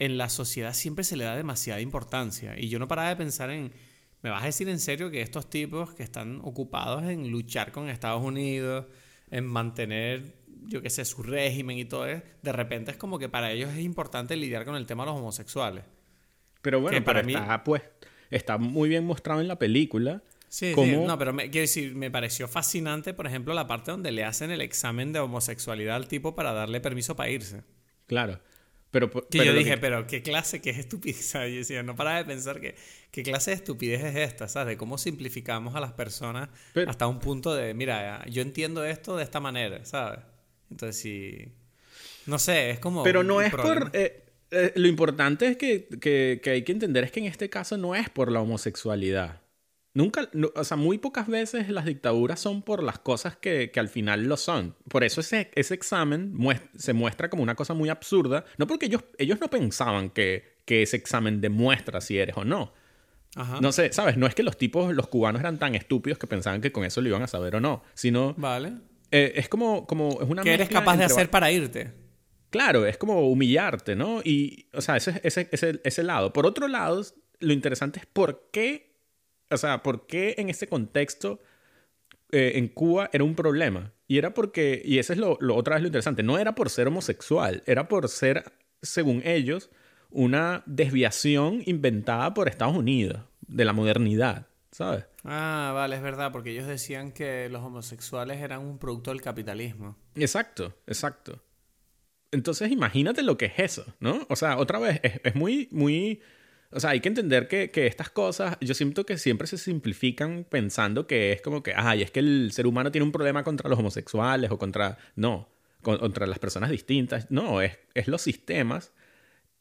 en la sociedad siempre se le da demasiada importancia. Y yo no paraba de pensar en, ¿me vas a decir en serio que estos tipos que están ocupados en luchar con Estados Unidos, en mantener, yo qué sé, su régimen y todo eso, de repente es como que para ellos es importante lidiar con el tema de los homosexuales? Pero bueno, para mí... está, pues, está muy bien mostrado en la película. Sí, sí, no, pero me, quiero decir, me pareció fascinante, por ejemplo, la parte donde le hacen el examen de homosexualidad al tipo para darle permiso para irse. Claro. Pero, que yo dije, pero qué clase, qué estupidez. Yo decía, no para de pensar que qué clase de estupidez es esta, ¿sabes? De cómo simplificamos a las personas hasta un punto de, mira, yo entiendo esto de esta manera, ¿sabes? Entonces, sí. No sé, es como. Pero no es por. Eh, eh, lo importante es que, que, que, hay que entender es que en este caso no es por la homosexualidad. Nunca, o sea, muy pocas veces las dictaduras son por las cosas que, que al final lo son. Por eso ese, ese examen se muestra como una cosa muy absurda. No porque ellos, ellos no pensaban que, que ese examen demuestra si eres o no. Ajá. No sé, ¿sabes? No es que los tipos, los cubanos eran tan estúpidos que pensaban que con eso lo iban a saber o no, sino... Vale. Eh, es como, como... Es una ¿Qué eres capaz de hacer para irte? Claro, es como humillarte, ¿no? Y, o sea, ese, ese, ese, ese lado. Por otro lado, lo interesante es por qué, o sea, por qué en ese contexto eh, en Cuba era un problema. Y era porque, y eso es lo, lo, otra vez lo interesante, no era por ser homosexual, era por ser, según ellos, una desviación inventada por Estados Unidos de la modernidad, ¿sabes? Ah, vale, es verdad, porque ellos decían que los homosexuales eran un producto del capitalismo. Exacto, exacto. Entonces imagínate lo que es eso, ¿no? O sea, otra vez, es, es muy, muy... O sea, hay que entender que, que, estas cosas, yo siento que siempre se simplifican pensando que es como que, ay, es que el ser humano tiene un problema contra los homosexuales o contra... No, contra las personas distintas. No, es, es los sistemas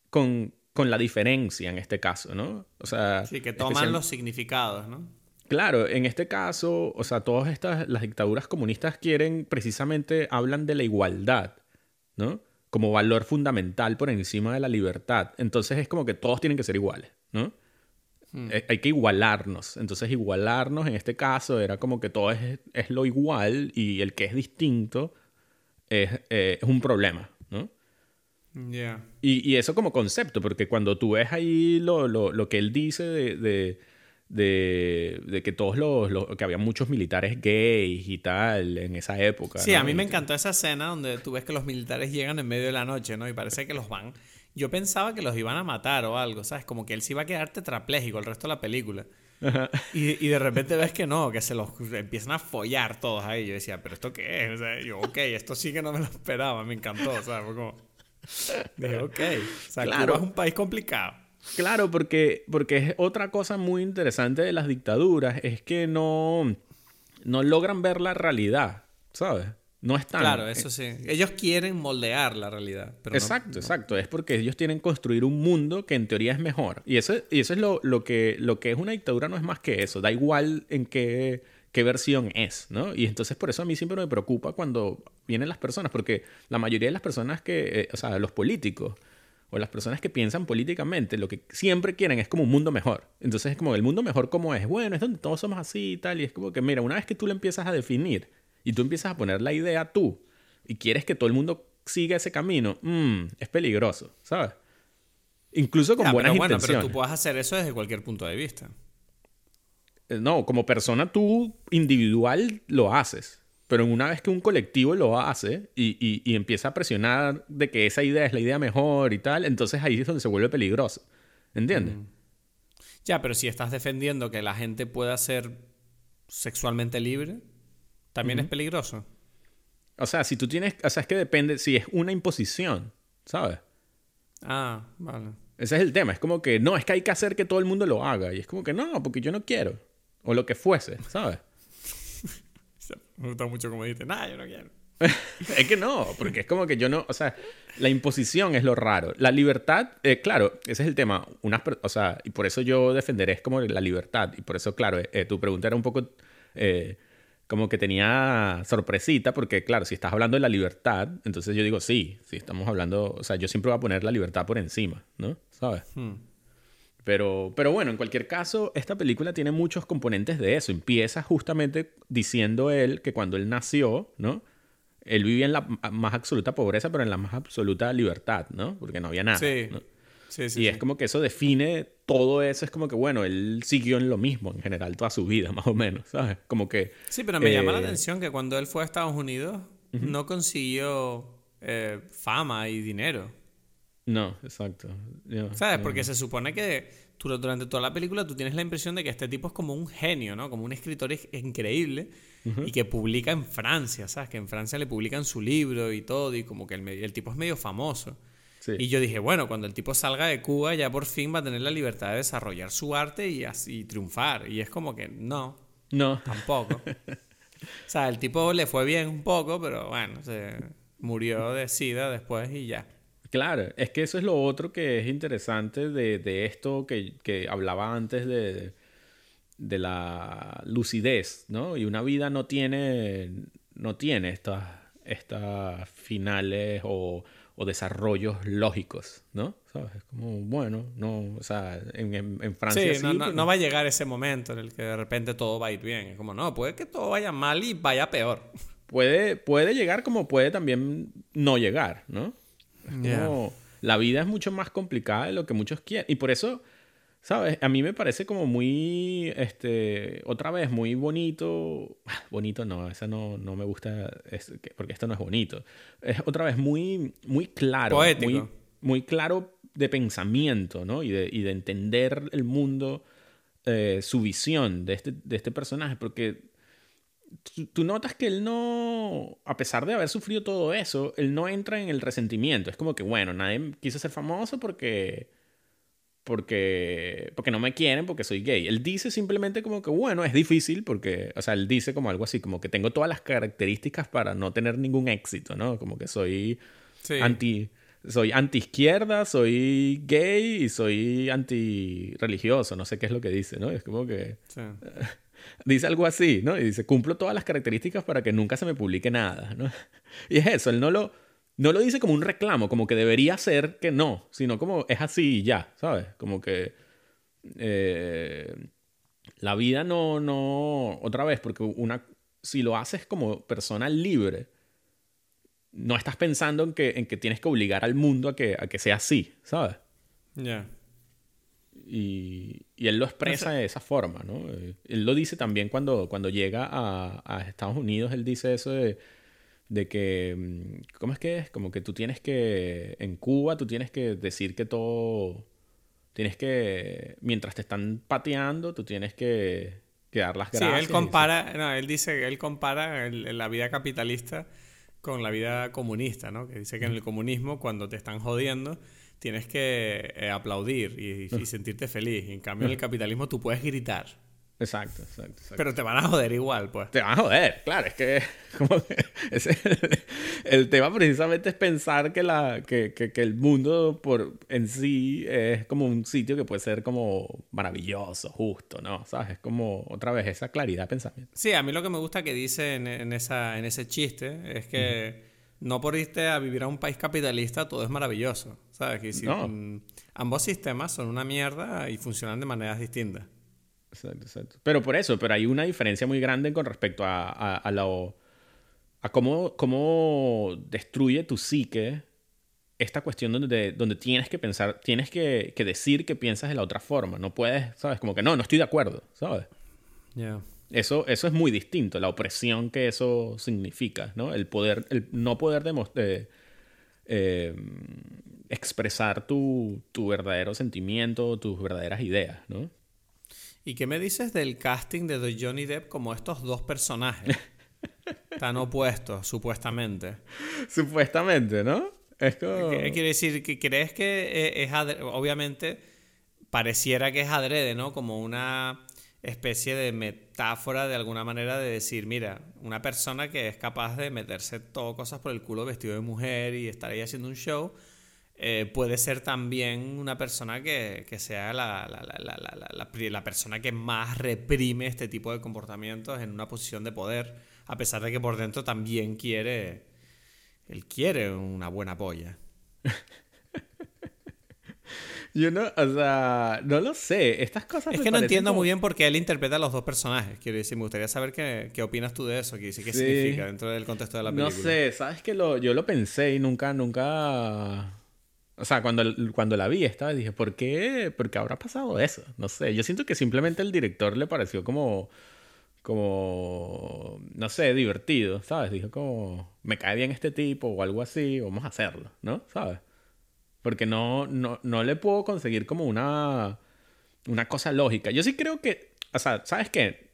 con, con la diferencia en este caso, ¿no? O sea... Sí, que toman los significados, ¿no? Claro, en este caso, o sea, todas estas, las dictaduras comunistas quieren, precisamente, hablan de la igualdad, ¿no? Como valor fundamental por encima de la libertad. Entonces es como que todos tienen que ser iguales, ¿no? Hmm. Eh, hay que igualarnos. Entonces igualarnos en este caso era como que todo es, es lo igual y el que es distinto es, eh, es un problema, ¿no? Yeah. Y, y, eso como concepto, porque cuando tú ves ahí lo, lo, lo que él dice de, de de, de, que todos los, que había muchos militares gays y tal en esa época. Sí, a mí me encantó esa escena donde tú ves que los militares llegan en medio de la noche, ¿no? Y parece que los van. Yo pensaba que los iban a matar o algo, ¿sabes? Como que él se iba a quedar tetrapléjico el resto de la película. Y, y, de repente ves que no, que se los empiezan a follar todos ahí. Yo decía, ¿pero esto qué es? O sea, yo, ok, esto sí que no me lo esperaba, me encantó, ¿sabes? Fue como. Dije, ok. O sea, claro. Cuba es un país complicado. Claro, porque, porque es otra cosa muy interesante de las dictaduras, es que no, no logran ver la realidad, ¿sabes? No están. Claro, eso sí. Ellos quieren moldear la realidad. Pero exacto, exacto. Es porque ellos tienen construir un mundo que en teoría es mejor. Y eso, y eso es lo, lo, que, lo que es una dictadura, no es más que eso. Da igual en qué, qué versión es, ¿no? Y entonces por eso a mí siempre me preocupa cuando vienen las personas, porque la mayoría de las personas que, eh, o sea, los políticos, o las personas que piensan políticamente, lo que siempre quieren es como un mundo mejor. Entonces es como el mundo mejor como es. Bueno, es donde todos somos así y tal. Y es como que, mira, una vez que tú lo empiezas a definir y tú empiezas a poner la idea tú y quieres que todo el mundo siga ese camino, mmm, es peligroso, ¿sabes? Incluso con buenas pero bueno, intenciones. Pero tú puedes hacer eso desde cualquier punto de vista. Eh, no, como persona tú individual lo haces. Pero una vez que un colectivo lo hace y, y, y, empieza a presionar de que esa idea es la idea mejor y tal, entonces ahí es donde se vuelve peligroso. ¿Entiendes? Mm. Ya, pero si estás defendiendo que la gente pueda ser sexualmente libre, también mm -hmm. es peligroso. O sea, si tú tienes. O sea, es que depende. Si es una imposición, ¿sabes? Ah, vale. Ese es el tema. Es como que no, es que hay que hacer que todo el mundo lo haga. Y es como que no, porque yo no quiero. O lo que fuese, ¿sabes? Me gusta mucho como dices, nah, yo no quiero. es que no, porque es como que yo no, o sea, la imposición es lo raro. La libertad, eh, claro, ese es el tema. Unas, o sea, y por eso yo defenderé es como la libertad. Y por eso, claro, eh, tu pregunta era un poco eh, como que tenía sorpresita, porque claro, si estás hablando de la libertad, entonces yo digo sí, sí, estamos hablando, o sea, yo siempre voy a poner la libertad por encima, ¿no? ¿Sabes? Hmm. Pero, pero bueno, en cualquier caso, esta película tiene muchos componentes de eso. Empieza justamente diciendo él que cuando él nació, ¿no? Él vivía en la más absoluta pobreza, pero en la más absoluta libertad, ¿no? Porque no había nada. Sí. Sí, sí, y es como que eso define todo eso. Es como que, bueno, él siguió en lo mismo en general toda su vida, más o menos, ¿sabes? Como que... Sí, pero me llama la eh, atención que cuando él fue a Estados Unidos no consiguió eh, fama y dinero. No, exacto. ¿Sabes? Porque se supone que durante toda la película tú tienes la impresión de que este tipo es como un genio, ¿no? Como un escritor increíble y que publica en Francia, ¿sabes? Que en Francia le publican su libro y todo y como que el, tipo es medio famoso. Y yo dije, bueno, cuando el tipo salga de Cuba ya por fin va a tener la libertad de desarrollar su arte y así triunfar. Y es como que no. No. Tampoco. o sea, el tipo le fue bien un poco, pero bueno, se murió de sida después y ya. Claro, es que eso es lo otro que es interesante de, esto que, que, hablaba antes de, de la lucidez, ¿no? Y una vida no tiene, no tiene estas, estas finales o, o desarrollos lógicos, ¿no? ¿Sabes? Es como, bueno, no, o sea, en, en, Francia... Sí, no, no, no, va a llegar ese momento en el que de repente todo va a ir bien. Es como, no, puede que todo vaya mal y vaya peor. Puede, puede llegar como puede también no llegar, ¿no? La vida es mucho más complicada de lo que muchos quieren. Y por eso, ¿sabes? A mí me parece como muy, este, otra vez, muy bonito. Bonito no, esa no, no me gusta, porque esto no es bonito. Es otra vez muy, muy claro. Poético. Muy, claro de pensamiento, ¿no? Y de, y de entender el mundo, eh, su visión de este, de este personaje, porque tú notas que él no, a pesar de haber sufrido todo eso, él no entra en el resentimiento. Es como que, bueno, nadie quiso ser famoso porque, porque, porque no me quieren, porque soy gay. Él dice simplemente como que, bueno, es difícil porque, o sea, él dice como algo así, como que tengo todas las características para no tener ningún éxito, ¿no? Como que soy anti soy anti izquierda, soy gay y soy anti religioso, no sé qué es lo que dice, ¿no? Es como que dice algo así, ¿no? Y dice, cumplo todas las características para que nunca se me publique nada, ¿no? Y es eso, él no lo, no lo dice como un reclamo, como que debería ser que no, sino como es así ya, ¿sabes? Como que eh, la vida no, no, otra vez, porque una, si lo haces como persona libre, no estás pensando en que, en que tienes que obligar al mundo a que, a que sea así, ¿sabes? Ya. Y, y, él lo expresa de esa forma, ¿no? Eh, él lo dice también cuando, cuando llega a, a Estados Unidos, él dice eso de, de, que, mm, ¿cómo es que es? Como que tú tienes que, en Cuba, tú tienes que decir que todo, tienes que, mientras te están pateando, tú tienes que, que dar las gracias. Sí, él compara, no, él dice, él compara la vida capitalista con la vida comunista, ¿no? Que dice que en el comunismo, cuando te están jodiendo, tienes que eh, aplaudir y, sentirte feliz. en cambio, en el capitalismo tú puedes gritar. Exacto, exacto, Pero te van a joder igual, pues. Te van a joder, claro. Es que, como el, tema precisamente es pensar que, la, que, que, que, el mundo por, en sí es como un sitio que puede ser como maravilloso, justo, ¿no? ¿Sabes? Es como otra vez esa claridad de pensamiento. Sí, a mí lo que me gusta que dice en, en esa, en ese chiste es que no por irte a vivir a un país capitalista todo es maravilloso. ¿Sabes? Que si, ambos sistemas son una mierda y funcionan de maneras distintas. Exacto, exacto. Pero por eso, pero hay una diferencia muy grande con respecto a, a, a, a cómo, cómo destruye tu psique esta cuestión donde, donde tienes que pensar, tienes que, que, decir que piensas de la otra forma. No puedes, ¿sabes? Como que no, no estoy de acuerdo, ¿sabes? Ya. Eso, eso es muy distinto, la opresión que eso significa, ¿no? El poder, el no poder demostrar, eh, expresar tu, tu, verdadero sentimiento, tus verdaderas ideas, ¿no? ¿Y qué me dices del casting de Johnny Depp como estos dos personajes? tan opuestos, supuestamente. Supuestamente, ¿no? Es como... Quiere decir, que ¿crees que es, obviamente pareciera que es adrede, ¿no? Como una especie de metáfora de alguna manera de decir, mira, una persona que es capaz de meterse todo cosas por el culo vestido de mujer y estar ahí haciendo un show, eh, puede ser también una persona que, que sea la, la, la, la, persona que más reprime este tipo de comportamientos en una posición de poder, a pesar de que por dentro también quiere, él quiere una buena polla. Yo no, o sea, no lo sé. Estas cosas. Es me que no entiendo como- muy bien por qué él interpreta a los dos personajes. Quiero decir, me gustaría saber qué, qué opinas tú de eso. ¿Qué, qué Sí. significa dentro del contexto de la película? No sé, sabes que lo, yo lo pensé y nunca, nunca. O sea, cuando, cuando la vi esta dije, ¿por qué? ¿Por qué habrá pasado eso? No sé. Yo siento que simplemente el director le pareció como. Como. No sé, divertido, ¿sabes? Dijo como. Me cae bien este tipo o algo así, vamos a hacerlo, ¿no? ¿Sabes? Porque no, no, no le puedo conseguir como una. Una cosa lógica. Yo sí creo que. O sea, ¿sabes qué?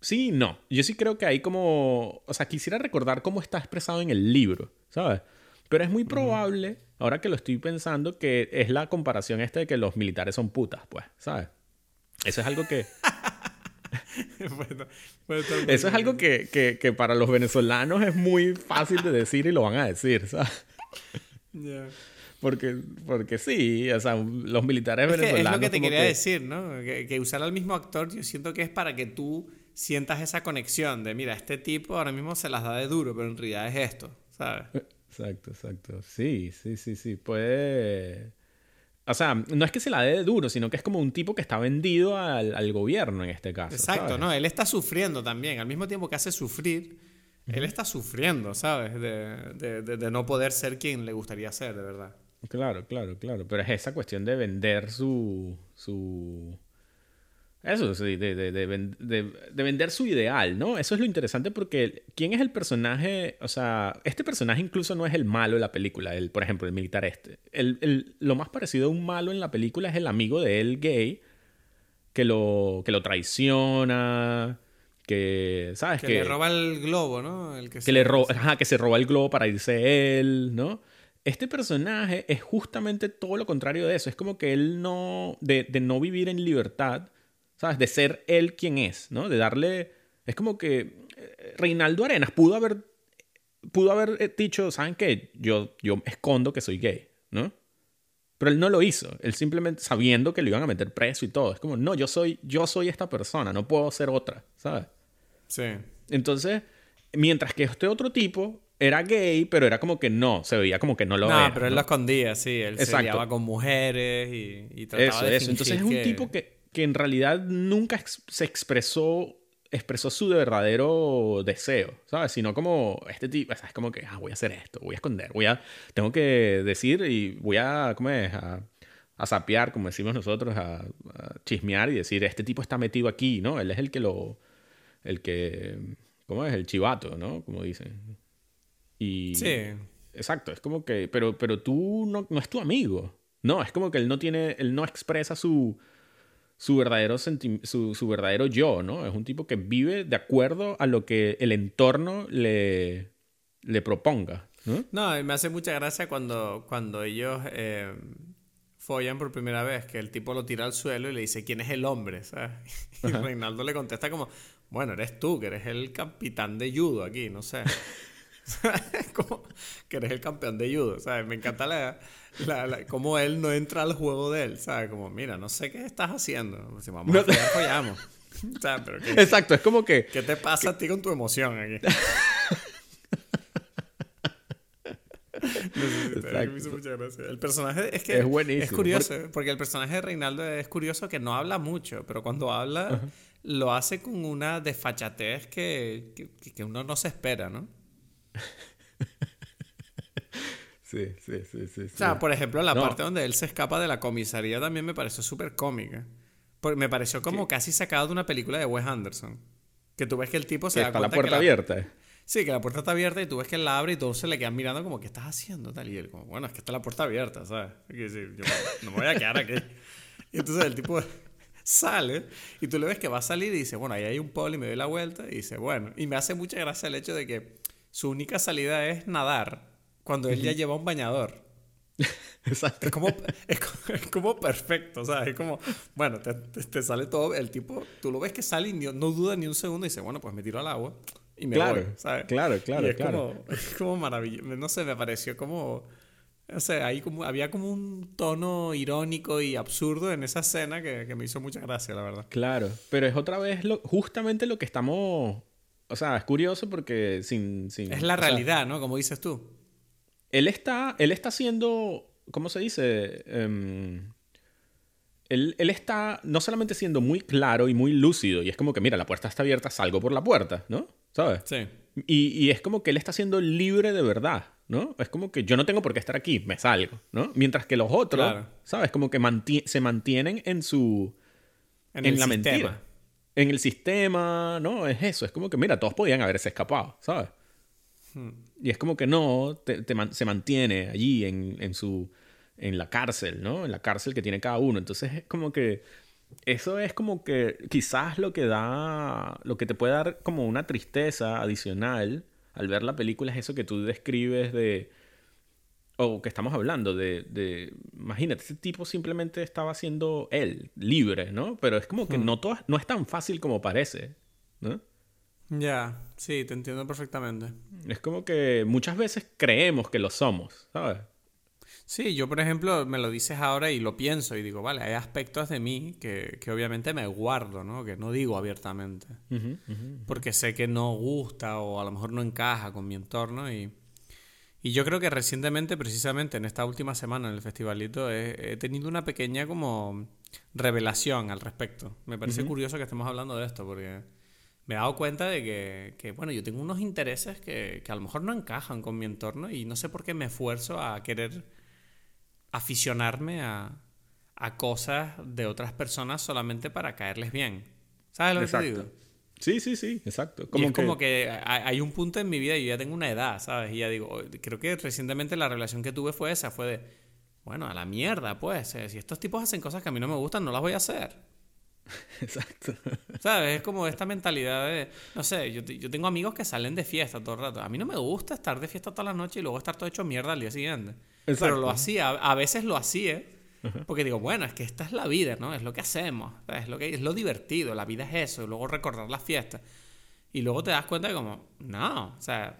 Sí, no. Yo sí creo que hay como. O sea, quisiera recordar cómo está expresado en el libro, ¿sabes? Pero es muy probable, ahora que lo estoy pensando, que es la comparación esta de que los militares son putas, pues, ¿sabes? Eso es algo que. Bueno, Eso es algo que, que, que para los venezolanos es muy fácil de decir y lo van a decir, ¿sabes? Ya. Porque, porque sí, o sea, los militares Es que es venezolanos. lo que te quería que- decir, ¿no? Que, que usar al mismo actor, yo siento que es para que tú sientas esa conexión de, mira, este tipo ahora mismo se las da de duro, pero en realidad es esto, ¿sabes? Exacto, exacto. Sí, sí, sí, sí. Puede. O sea, no es que se la dé de duro, sino que es como un tipo que está vendido al, al gobierno en este caso. Exacto, ¿sabes? no, él está sufriendo también, al mismo tiempo que hace sufrir, él está sufriendo, ¿sabes? De, de- de- de no poder ser quien le gustaría ser, de verdad. Claro, claro, claro. Pero es esa cuestión de vender su. su... Eso, sí, de, de, de, de- de vender su ideal, ¿no? Eso es lo interesante porque ¿quién es el personaje? O sea, este personaje incluso no es el malo de la película, el, por ejemplo, el militar este. El, el- lo más parecido a un malo en la película es el amigo de él gay que lo, que lo traiciona, que, ¿sabes? Que, le roba el globo, ¿no? El que, que se- le ro- ajá, que se roba el globo para irse él, ¿no? Este personaje es justamente todo lo contrario de eso. Es como que él no. de, de no vivir en libertad, ¿sabes? De ser él quien es, ¿no? De darle. Es como que. eh, Reinaldo Arenas pudo haber. Pudo haber eh, dicho, ¿saben qué? Yo, yo escondo que soy gay, ¿no? Pero él no lo hizo. Él simplemente sabiendo que lo iban a meter preso y todo. Es como, no, yo soy, yo soy esta persona, no puedo ser otra, ¿sabes? Sí. Entonces, mientras que este otro tipo era gay, pero era como que no, se veía como que no lo no, era. pero él ¿no? lo escondía, sí. Él se liaba con mujeres y, y trataba Eso, de eso. Entonces es un tipo que, que en realidad nunca ex- se expresó expresó su verdadero deseo, ¿sabes? Sino como este tipo, ¿sabes? Como que, ah, voy a hacer esto, voy a esconder, voy a, tengo que decir y voy a, ¿cómo es? A, a sapear, como decimos nosotros, a, a chismear y decir, este tipo está metido aquí, ¿no? Él es el que lo, el que, ¿cómo es? El chivato, ¿no? Como dicen. Y... Sí. Exacto, es como que, pero, pero tú no, no es tu amigo. No, es como que él no tiene, él no expresa su, su verdadero senti- su, su verdadero yo, ¿no? Es un tipo que vive de acuerdo a lo que el entorno le, le proponga, ¿no? No, y me hace mucha gracia cuando, cuando ellos eh, follan por primera vez, que el tipo lo tira al suelo y le dice, ¿quién es el hombre? ¿sabes? Y Reinaldo le contesta como, bueno, eres tú, que eres el capitán de judo aquí, no sé. como que eres el campeón de judo, ¿sabes? Me encanta la, la, la- cómo él no entra al juego de él, ¿sabes? Como, mira, no sé qué estás haciendo. Si vamos a follar, follamos. O sea, pero ¿qué, Exacto, es como que, qué te pasa a ti con tu emoción aquí? No sé, me Exacto. hizo mucha gracia. El personaje es que Es buenísimo, es curioso, porque... el personaje de Reinaldo es curioso que no habla mucho, pero cuando habla lo hace con una desfachatez que, que, que uno no se espera, ¿no? sí, sí, sí, sí, O sea, por ejemplo, la No. parte donde él se escapa de la comisaría también me pareció súper cómica. Porque me pareció como casi sacado de una película de Wes Anderson. Que tú ves que el tipo se da está la que puerta abierta. Sí, que la puerta está abierta y tú ves que él la abre y todos se le quedan mirando como, ¿qué estás haciendo? Tal y él como, bueno, es que está la puerta abierta, ¿sabes? Es decir, yo no me voy a quedar aquí. Y entonces el tipo sale y tú le ves que va a salir y dice, bueno, ahí hay un polo y me doy la vuelta y dice, bueno, y me hace mucha gracia el hecho de que su única salida es nadar cuando él ya lleva un bañador. Exacto. Es como, es, es como perfecto, ¿sabes? Es como, bueno, te, te- te sale todo, el tipo, tú lo ves que sale y no duda ni un segundo y dice, bueno, pues me tiro al agua y me Claro, voy, ¿sabes? claro, claro, Y es claro. Como, es como maravilloso, no sé, me pareció como, no sé, ahí como, había como un tono irónico y absurdo en esa escena que, que me hizo mucha gracia, la verdad. Claro, pero es otra vez lo, justamente lo que estamos... O sea, es curioso porque sin... sin Es la sea, realidad, ¿no? Como dices tú. él está, él está haciendo, ¿cómo se dice? Em, él, él, está no solamente siendo muy claro y muy lúcido, y es como que, mira, la puerta está abierta, salgo por la puerta, ¿no? ¿Sabes? Sí. Y, y es como que él está siendo libre de verdad, ¿no? Es como que yo no tengo por qué estar aquí, me salgo, ¿no? Mientras que los otros, Claro. ¿sabes? Como que manti- se mantienen en su... En, En, el la sistema. mentira. En el sistema, ¿no? Es eso, es como que, mira, todos podían haberse escapado, ¿sabes? Hmm. Y es como que no, te- te man- se mantiene allí en, en su... En la cárcel, ¿no? En la cárcel que tiene cada uno. Entonces es como que... Eso es como que quizás lo que da, lo que te puede dar como una tristeza adicional al ver la película es eso que tú describes de, o que estamos hablando de, de imagínate, ese tipo simplemente estaba siendo él, libre, ¿no? Pero es como que no, todo, no es tan fácil como parece, ¿no? Ya, sí, te entiendo perfectamente. Es como que muchas veces creemos que lo somos, ¿sabes? Sí, yo por ejemplo me lo dices ahora y lo pienso y digo, vale, hay aspectos de mí que, que obviamente me guardo, ¿no? Que no digo abiertamente. Porque sé que no gusta o a lo mejor no encaja con mi entorno y, y yo creo que recientemente, precisamente en esta última semana en el festivalito, he, he tenido una pequeña como revelación al respecto. Me parece curioso que estemos hablando de esto porque me he dado cuenta de que, que, bueno, yo tengo unos intereses que, que a lo mejor no encajan con mi entorno y no sé por qué me esfuerzo a querer aficionarme a, a cosas de otras personas solamente para caerles bien. ¿Sabes lo que te digo? Sí, sí, sí, exacto. y es como que hay un punto en mi vida, y yo ya tengo una edad, ¿sabes? Y ya digo, "Oh, creo que recientemente la relación que tuve fue esa, fue de, bueno, a la mierda, pues, eh, si estos tipos hacen cosas que a mí no me gustan, no las voy a hacer. Exacto. ¿Sabes? Es como esta mentalidad de, no sé, yo, yo tengo amigos que salen de fiesta todo el rato. A mí no me gusta estar de fiesta toda la noche y luego estar todo hecho mierda al día siguiente. Pero Exacto. lo hacía, a veces lo hacía, porque digo, bueno, es que esta es la vida, ¿no? Es lo que hacemos, es lo, que, es lo divertido, la vida es eso, y luego recordar las fiestas. Y luego te das cuenta de como, no, o sea,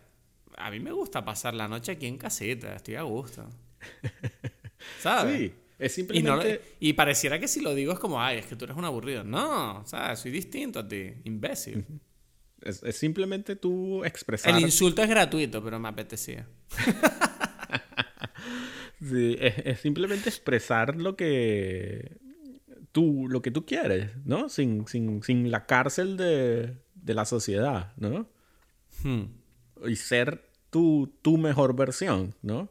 a mí me gusta pasar la noche aquí en casita, estoy a gusto. ¿Sabes? Sí, es Y, no, simplemente... y pareciera que si lo digo es como, ay, es que tú eres un aburrido. No, o sea, soy distinto a ti, imbécil. Es, es simplemente tú expresar... El insulto es gratuito, pero me apetecía. Sí, es, es simplemente expresar lo que tú, lo que tú quieres, ¿no? Sin, sin, sin la cárcel de, de la sociedad, ¿no? Hmm. Y ser tu, tu mejor versión, ¿no?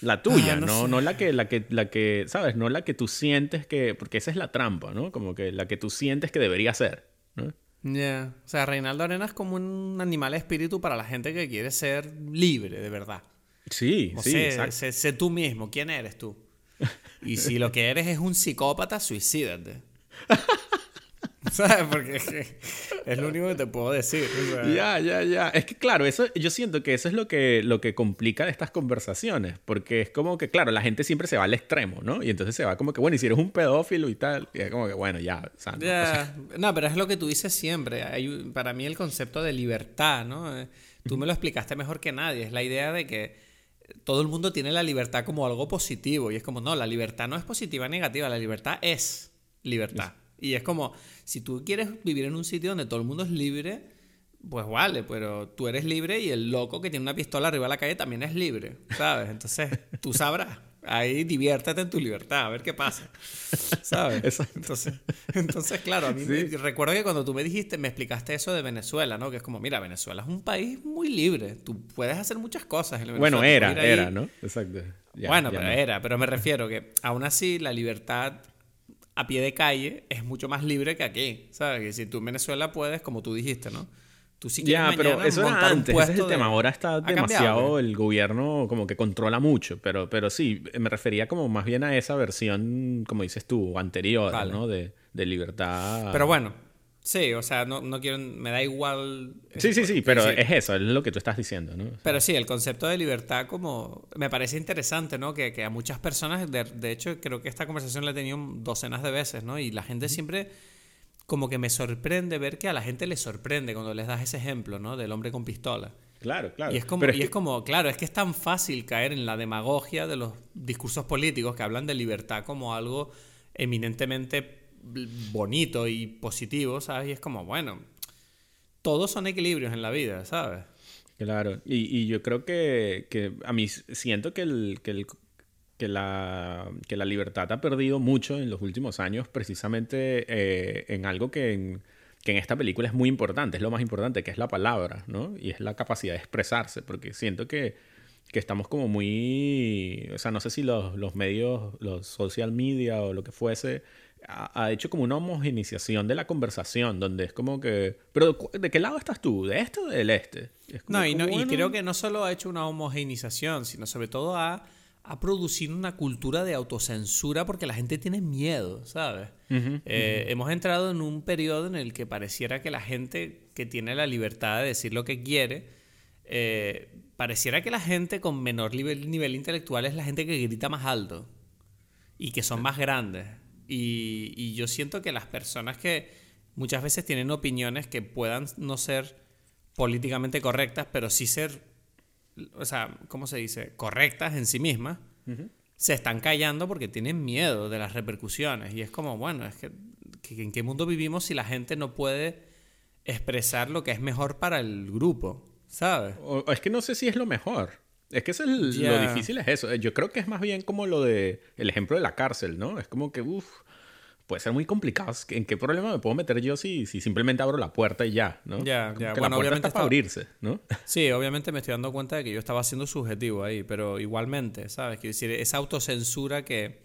La tuya, Ah, no no, la que, la que, la que, ¿sabes? No la que tú sientes que, porque esa es la trampa, ¿no? Como que la que tú sientes que debería ser, ¿no? Ya. O sea, Reinaldo Arena es como un animal espíritu para la gente que quiere ser libre, de verdad. Sí, O sí, sé, sé tú mismo, ¿quién eres tú? Y si lo que eres es un psicópata, suicídate. ¿Sabes? Porque es, que es lo único que te puedo decir. Ya, ya, ya. Es que claro, eso, yo siento que eso es lo que, lo que complica estas conversaciones, porque es como que, claro, la gente siempre se va al extremo, ¿no? Y entonces se va como que, bueno, y si eres un pedófilo y tal, y es como que, bueno, ya, o sea, no, o sea, Ya. No, pero es lo que tú dices siempre. Hay, para mí el concepto de libertad, ¿no? Eh, Tú me lo explicaste mejor que nadie. Es la idea de que todo el mundo tiene la libertad como algo positivo. Y es como, no, la libertad no es positiva negativa. La libertad es libertad. Y es como, si tú quieres vivir en un sitio donde todo el mundo es libre, pues vale, pero tú eres libre y el loco que tiene una pistola arriba de la calle también es libre, ¿sabes? Entonces, tú sabrás. Ahí diviértete en tu libertad, a ver qué pasa. ¿Sabes? Exacto. Entonces, entonces, claro, a mí me- Sí. recuerdo que cuando tú me dijiste, me explicaste eso de Venezuela, ¿no? Que es como, mira, Venezuela es un país muy libre. Tú puedes hacer muchas cosas. en bueno, Venezuela. era, ir ahí- era, ¿no? Exacto. Ya, bueno, ya pero no. era, pero me refiero que aún así la libertad a pie de calle es mucho más libre que aquí, ¿sabes? Que si tú en Venezuela puedes, como tú dijiste, ¿no? Tú si quieres Ya, pero eso era antes, ese es el puesto de- tema. Ahora está Ha demasiado, ¿eh? el gobierno como que controla mucho, pero, pero sí, me refería como más bien a esa versión, como dices tú, anterior, Vale. ¿no? De, de libertad. Pero bueno, sí, o sea, no, no quiero, me da igual. Sí, sí, sí, pero Sí. es eso, es lo que tú estás diciendo, ¿no? Pero sí, el concepto de libertad como me parece interesante, ¿no? Que, que a muchas personas, de, de hecho, creo que esta conversación la he tenido docenas de veces, ¿no? Y la gente siempre como que me sorprende ver que a la gente le sorprende cuando les das ese ejemplo, ¿no? Del hombre con pistola. Claro, claro. Y es como, Pero y que- es como, claro, es que es tan fácil caer en la demagogia de los discursos políticos que hablan de libertad como algo eminentemente bonito y positivo, ¿sabes? Y es como, bueno, todos son equilibrios en la vida, ¿sabes? Claro, y, y yo creo que, que a mí siento que el, que el, que, la, que la libertad ha perdido mucho en los últimos años precisamente eh, en algo que en, que en esta película es muy importante, es lo más importante, que es la palabra, ¿no? Y es la capacidad de expresarse, porque siento que, que estamos como muy, o sea, no sé si los, los medios, los social media o lo que fuese, ha, hecho como una homogeneización de la conversación, donde es como que, pero ¿de qué lado estás tú? ¿De este o del este? no, y, no y creo que no solo ha hecho una homogeneización, sino sobre todo ha, ha producido una cultura de autocensura porque la gente tiene miedo, ¿sabes? Eh, hemos entrado en un periodo en el que pareciera que la gente que tiene la libertad de decir lo que quiere, eh, pareciera que la gente con menor nivel, nivel intelectual es la gente que grita más alto y que son más grandes. Y, yo siento que las personas que muchas veces tienen opiniones que puedan no ser políticamente correctas, pero sí ser, o sea, ¿cómo se dice? Correctas en sí mismas, se están callando porque tienen miedo de las repercusiones. Y es como, bueno, es que, ¿en qué mundo vivimos si la gente no puede expresar lo que es mejor para el grupo? ¿Sabes? es que no sé si es lo mejor. Es que es el, lo difícil es eso. Yo creo que es más bien como lo de el ejemplo de la cárcel, ¿no? Es como que, uff, puede ser muy complicado. ¿En qué problema me puedo meter yo si, si simplemente abro la puerta y ya, ¿no? Ya, ya. bueno, obviamente está para abrirse, ¿no? Sí, obviamente me estoy dando cuenta de que yo estaba siendo subjetivo ahí, pero igualmente, ¿sabes? Quiero decir, esa autocensura que,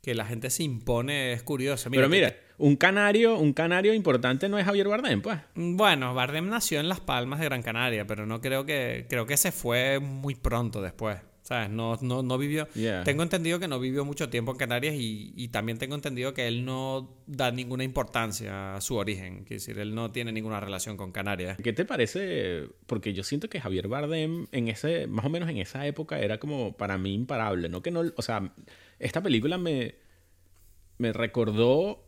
que la gente se impone es curiosa. pero mira, un canario, un canario importante no es Javier Bardem, pues. Bueno, Bardem nació en Las Palmas de Gran Canaria, pero no creo que creo que se fue muy pronto después. ¿Sabes? No, no, no vivió. Tengo entendido que no vivió mucho tiempo en Canarias y, y, también tengo entendido que él no da ninguna importancia a su origen. Es decir, él no tiene ninguna relación con Canarias. ¿Qué te parece? Porque yo siento que Javier Bardem en ese, más o menos en esa época era como para mí imparable. No que no, o sea, esta película me, me recordó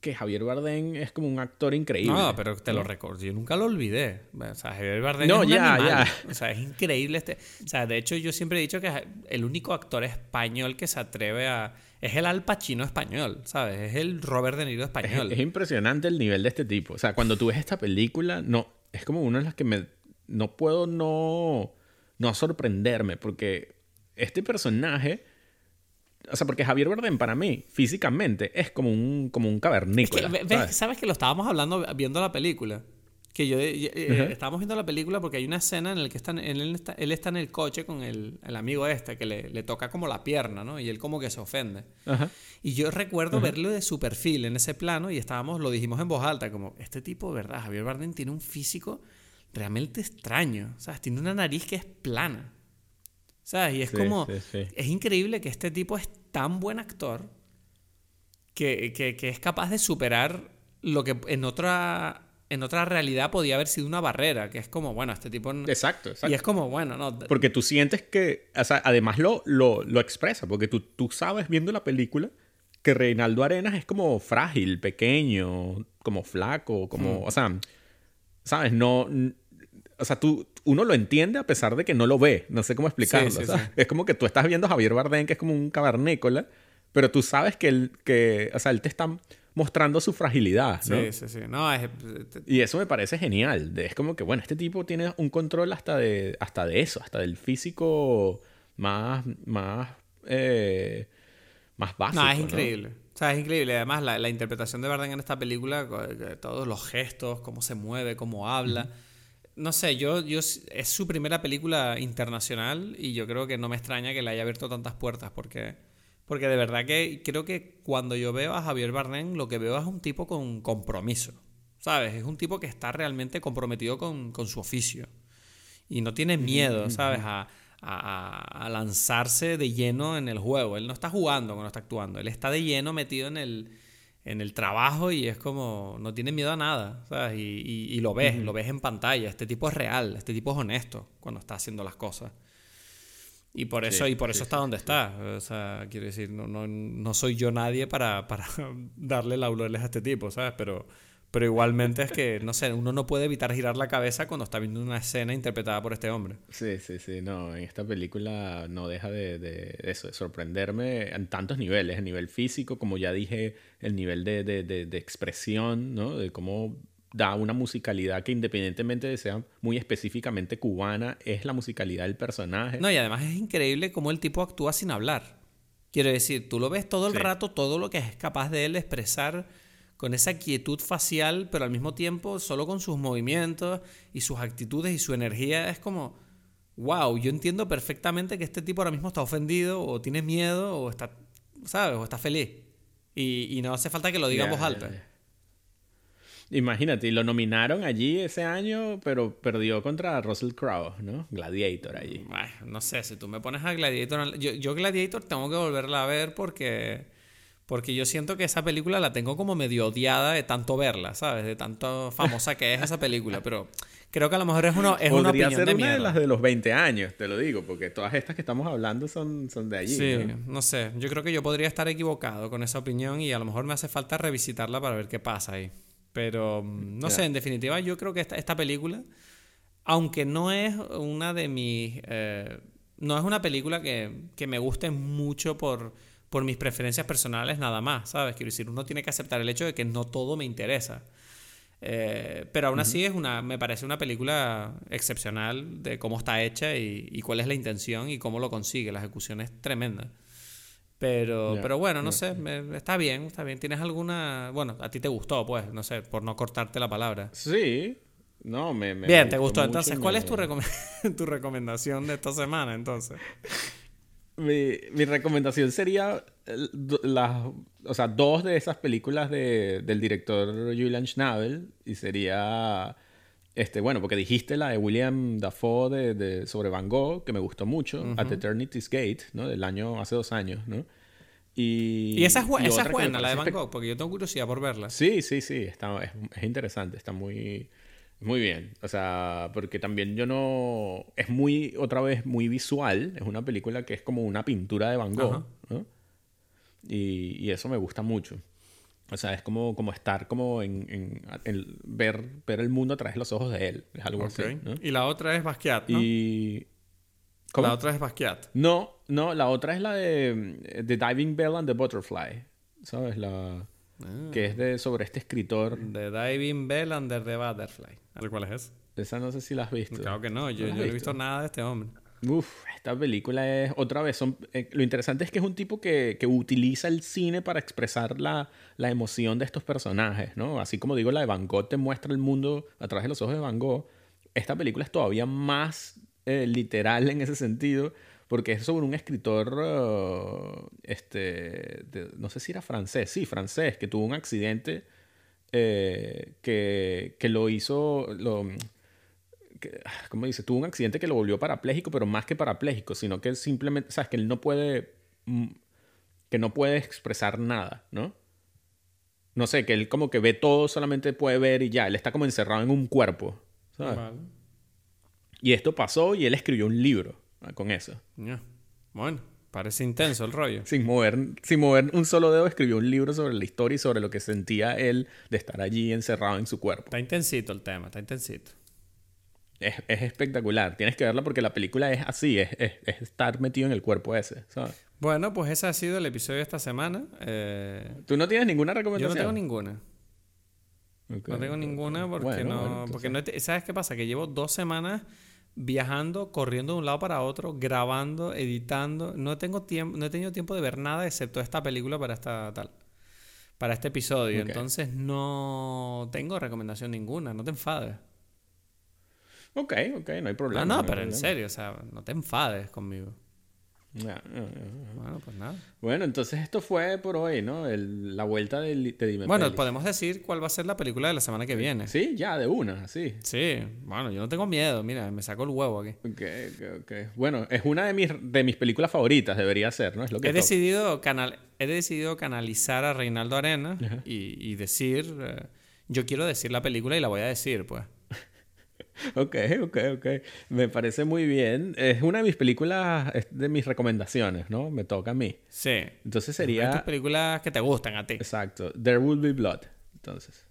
que Javier Bardem es como un actor increíble. No, pero te lo recuerdo. Yo nunca lo olvidé. O sea, Javier Bardem no, es un ya, Ya. O sea, es increíble este. O sea, de hecho, yo siempre he dicho que el único actor español que se atreve a. Es el Al Pacino español, ¿sabes? Es el Robert De Niro español. Es, impresionante el nivel de este tipo. O sea, cuando tú ves esta película, no. Es como una de las que me. No puedo no. No sorprenderme. Porque este personaje o sea, porque Javier Bardem para mí, físicamente, es como un, como un cavernícola. ¿sabes? que lo estábamos hablando viendo la película? Que yo, eh, estábamos viendo la película porque hay una escena en la que está, él, está, él está en el coche con el, el amigo este que le, le, toca como la pierna, ¿no? Y él como que se ofende. Y yo recuerdo verlo de su perfil en ese plano y estábamos, lo dijimos en voz alta, como, este tipo, ¿verdad? Javier Bardem tiene un físico realmente extraño. O sea, tiene una nariz que es plana. ¿Sabes? Y es como. Es increíble que este tipo es tan buen actor que, que, es capaz de superar lo que en otra. En otra realidad podía haber sido una barrera, que es como, bueno, este tipo... Exacto, exacto. Y es como, bueno, no... Porque tú sientes que, o sea, además lo, lo, lo expresa, porque tú, tú sabes viendo la película que Reinaldo Arenas es como frágil, pequeño, como flaco, como, hmm. o sea, ¿sabes? No, o sea, tú, uno lo entiende a pesar de que no lo ve. No sé cómo explicarlo. Es como que tú estás viendo a Javier Bardem, que es como un cavernícola, pero tú sabes que él, que, o sea, él te está mostrando su fragilidad, ¿no? Sí, sí, sí. No, es... Y eso me parece genial. Es como que, bueno, este tipo tiene un control hasta de, hasta de eso, hasta del físico más, más, eh, más básico. No, es increíble. O sea, es increíble. Además, la, interpretación de Bardem en esta película, todos los gestos, cómo se mueve, cómo habla no sé, yo, yo es su primera película internacional y yo creo que no me extraña que le haya abierto tantas puertas porque, porque de verdad que creo que cuando yo veo a Javier Bardem lo que veo es un tipo con compromiso, ¿sabes? Es un tipo que está realmente comprometido con, su oficio y no tiene miedo, ¿sabes? A, a, lanzarse de lleno en el juego. Él no está jugando cuando está actuando, él está de lleno metido en el, en el trabajo y es como, no tiene miedo a nada, ¿sabes? Y, y, lo ves, lo ves en pantalla. Este tipo es real, este tipo es honesto cuando está haciendo las cosas. Y por eso, y por eso está donde está. O sea, quiero decir, no, no, no soy yo nadie para, para darle laureles a este tipo, ¿sabes? Pero, pero igualmente es que, no sé, uno no puede evitar girar la cabeza cuando está viendo una escena interpretada por este hombre. Sí, sí, sí. No, en esta película no deja de, de eso, de sorprenderme en tantos niveles. A nivel físico, como ya dije, el nivel de, de, de expresión, ¿no? De cómo da una musicalidad que independientemente de sea muy específicamente cubana, es la musicalidad del personaje. No, y además es increíble cómo el tipo actúa sin hablar. Quiero decir, tú lo ves todo el rato, todo lo que es capaz de él expresar con esa quietud facial, pero al mismo tiempo solo con sus movimientos y sus actitudes y su energía. Es como, wow, yo entiendo perfectamente que este tipo ahora mismo está ofendido o tiene miedo o está, ¿sabes? O está feliz. Y, no hace falta que lo digamos alto. Imagínate, y lo nominaron allí ese año, pero perdió contra Russell Crowe, ¿no? Gladiator allí. Bueno, no sé, si tú me pones a Gladiator... Yo, yo Gladiator tengo que volverla a ver porque... Porque yo siento que esa película la tengo como medio odiada de tanto verla, ¿sabes? De tanto famosa que es esa película. Pero creo que a lo mejor es, uno, es una opinión ser de una de las de los 20 años, te lo digo, porque todas estas que estamos hablando son, son de allí. Sí, ¿no? sé. Yo creo que yo podría estar equivocado con esa opinión y a lo mejor me hace falta revisitarla para ver qué pasa ahí. Pero, mm, no sé, en definitiva, yo creo que esta, esta, película, aunque no es una de mis... Eh, no es una película que, que me guste mucho por, por mis preferencias personales nada más, ¿sabes? Quiero decir, uno tiene que aceptar el hecho de que no todo me interesa. Eh, pero aún así es una, me parece una película excepcional de cómo está hecha y, y, cuál es la intención y cómo lo consigue. La ejecución es tremenda. Pero, pero bueno, no sé, está bien, está bien. ¿Tienes alguna... Bueno, a ti te gustó, pues, no sé, por no cortarte la palabra. Sí, no, me... bien, te gustó. Entonces, ¿cuál es tu, tu recomendación de esta semana, entonces? mi, mi recomendación sería las, o sea, dos de esas películas de, del director Julian Schnabel y sería... Este, bueno, porque dijiste la de William Dafoe de, de sobre Van Gogh, que me gustó mucho, At Eternity's Gate, ¿no? Del año, hace dos años, ¿no? Y, y esa es, esa es buena, la de Van Gogh, porque yo tengo curiosidad por verla. Sí, sí, sí, está, es, es, interesante, está muy, muy bien. O sea, porque también yo no... Es muy, otra vez, muy visual. Es una película que es como una pintura de Van Gogh, ¿no? Y, y eso me gusta mucho. O sea, es como, como estar como en, en, ver, ver el mundo a través de los ojos de él. Es algo así. Y la otra es Basquiat, ¿no? Y... La otra es Basquiat. No, no, la otra es la de The Diving Bell and the Butterfly. ¿Sabes? La... Ah. Que es de, sobre este escritor. The Diving Bell and the Butterfly. ¿Cuál es esa? Esa no sé si la has visto. Claro que no, yo, yo no he visto nada de este hombre. Uf, esta película es otra vez. Son, eh, lo interesante es que es un tipo que, que utiliza el cine para expresar la, la, emoción de estos personajes, ¿no? Así como digo, la de Van Gogh te muestra el mundo a través de los ojos de Van Gogh. Esta película es todavía más eh, literal en ese sentido, porque es sobre un escritor, uh, este, no sé si era francés, sí, francés, que tuvo un accidente eh, que, que lo hizo. Lo, ¿cómo dice? Tuvo un accidente que lo volvió parapléjico, pero más que parapléjico, sino que simplemente, sabes, que él no puede, mm, que no puede expresar nada, ¿no? No sé, que él como que ve todo, solamente puede ver y ya, él está como encerrado en un cuerpo, ¿sabes? Y esto pasó y él escribió un libro ah, con eso. Bueno, parece intenso el rollo. sin, mover, sin mover un solo dedo, escribió un libro sobre la historia y sobre lo que sentía él de estar allí encerrado en su cuerpo. Está intensito el tema, está intensito es, es, espectacular. Tienes que verla porque la película es así, es, es, estar metido en el cuerpo ese, ¿sabes? Bueno, pues ese ha sido el episodio de esta semana. Eh... ¿Tú no tienes ninguna recomendación? Yo no tengo ninguna. No tengo ninguna porque no... Porque no ¿Sabes qué pasa? Que llevo dos semanas viajando, corriendo de un lado para otro, grabando, editando. No tengo tiempo, no he tenido tiempo de ver nada excepto esta película para esta tal. Para este episodio. Entonces no tengo recomendación ninguna. No te enfades. Ok, ok, no hay problema. No, no, pero en serio, o sea, no te enfades conmigo. Bueno, pues nada. Bueno, entonces esto fue por hoy, ¿no? la vuelta de, de Dime Bueno, podemos decir cuál va a ser la película de la semana que viene. Sí, ya, de una, sí. Sí, bueno, yo no tengo miedo, mira, me saco el huevo aquí. Ok, ok, ok. Bueno, es una de mis, de mis películas favoritas, debería ser, ¿no? Es lo que he, decidido canal, he decidido canalizar a Reinaldo Arena y, y, decir, eh, yo quiero decir la película y la voy a decir, pues. Ok, ok, ok. Me parece muy bien. Es una de mis películas, de mis recomendaciones, ¿no? Me toca a mí. Sí. Entonces sería... Tus películas que te gustan a ti. Exacto. There Will Be Blood. Entonces.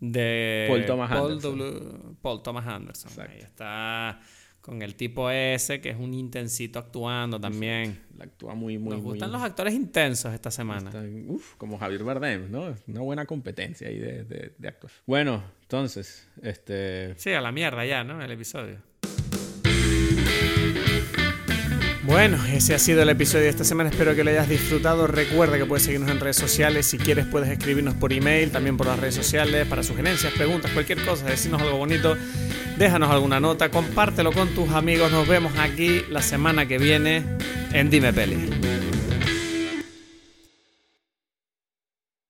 De Paul Thomas Anderson. Paul Thomas Anderson. Exacto. Ahí está con el tipo ese, que es un intensito actuando también. actúa muy, muy, Nos gustan los actores intensos esta semana. uf, como Javier Bardem, ¿no? Una buena competencia ahí de, de, de actores. Bueno, entonces, este... Sí, a la mierda ya, ¿no? El episodio. Bueno, ese ha sido el episodio de esta semana. Espero que lo hayas disfrutado. Recuerda que puedes seguirnos en redes sociales. Si quieres, puedes escribirnos por email, también por las redes sociales, para sugerencias, preguntas, cualquier cosa, decirnos algo bonito. Déjanos alguna nota, compártelo con tus amigos. Nos vemos aquí la semana que viene en Dime Peli.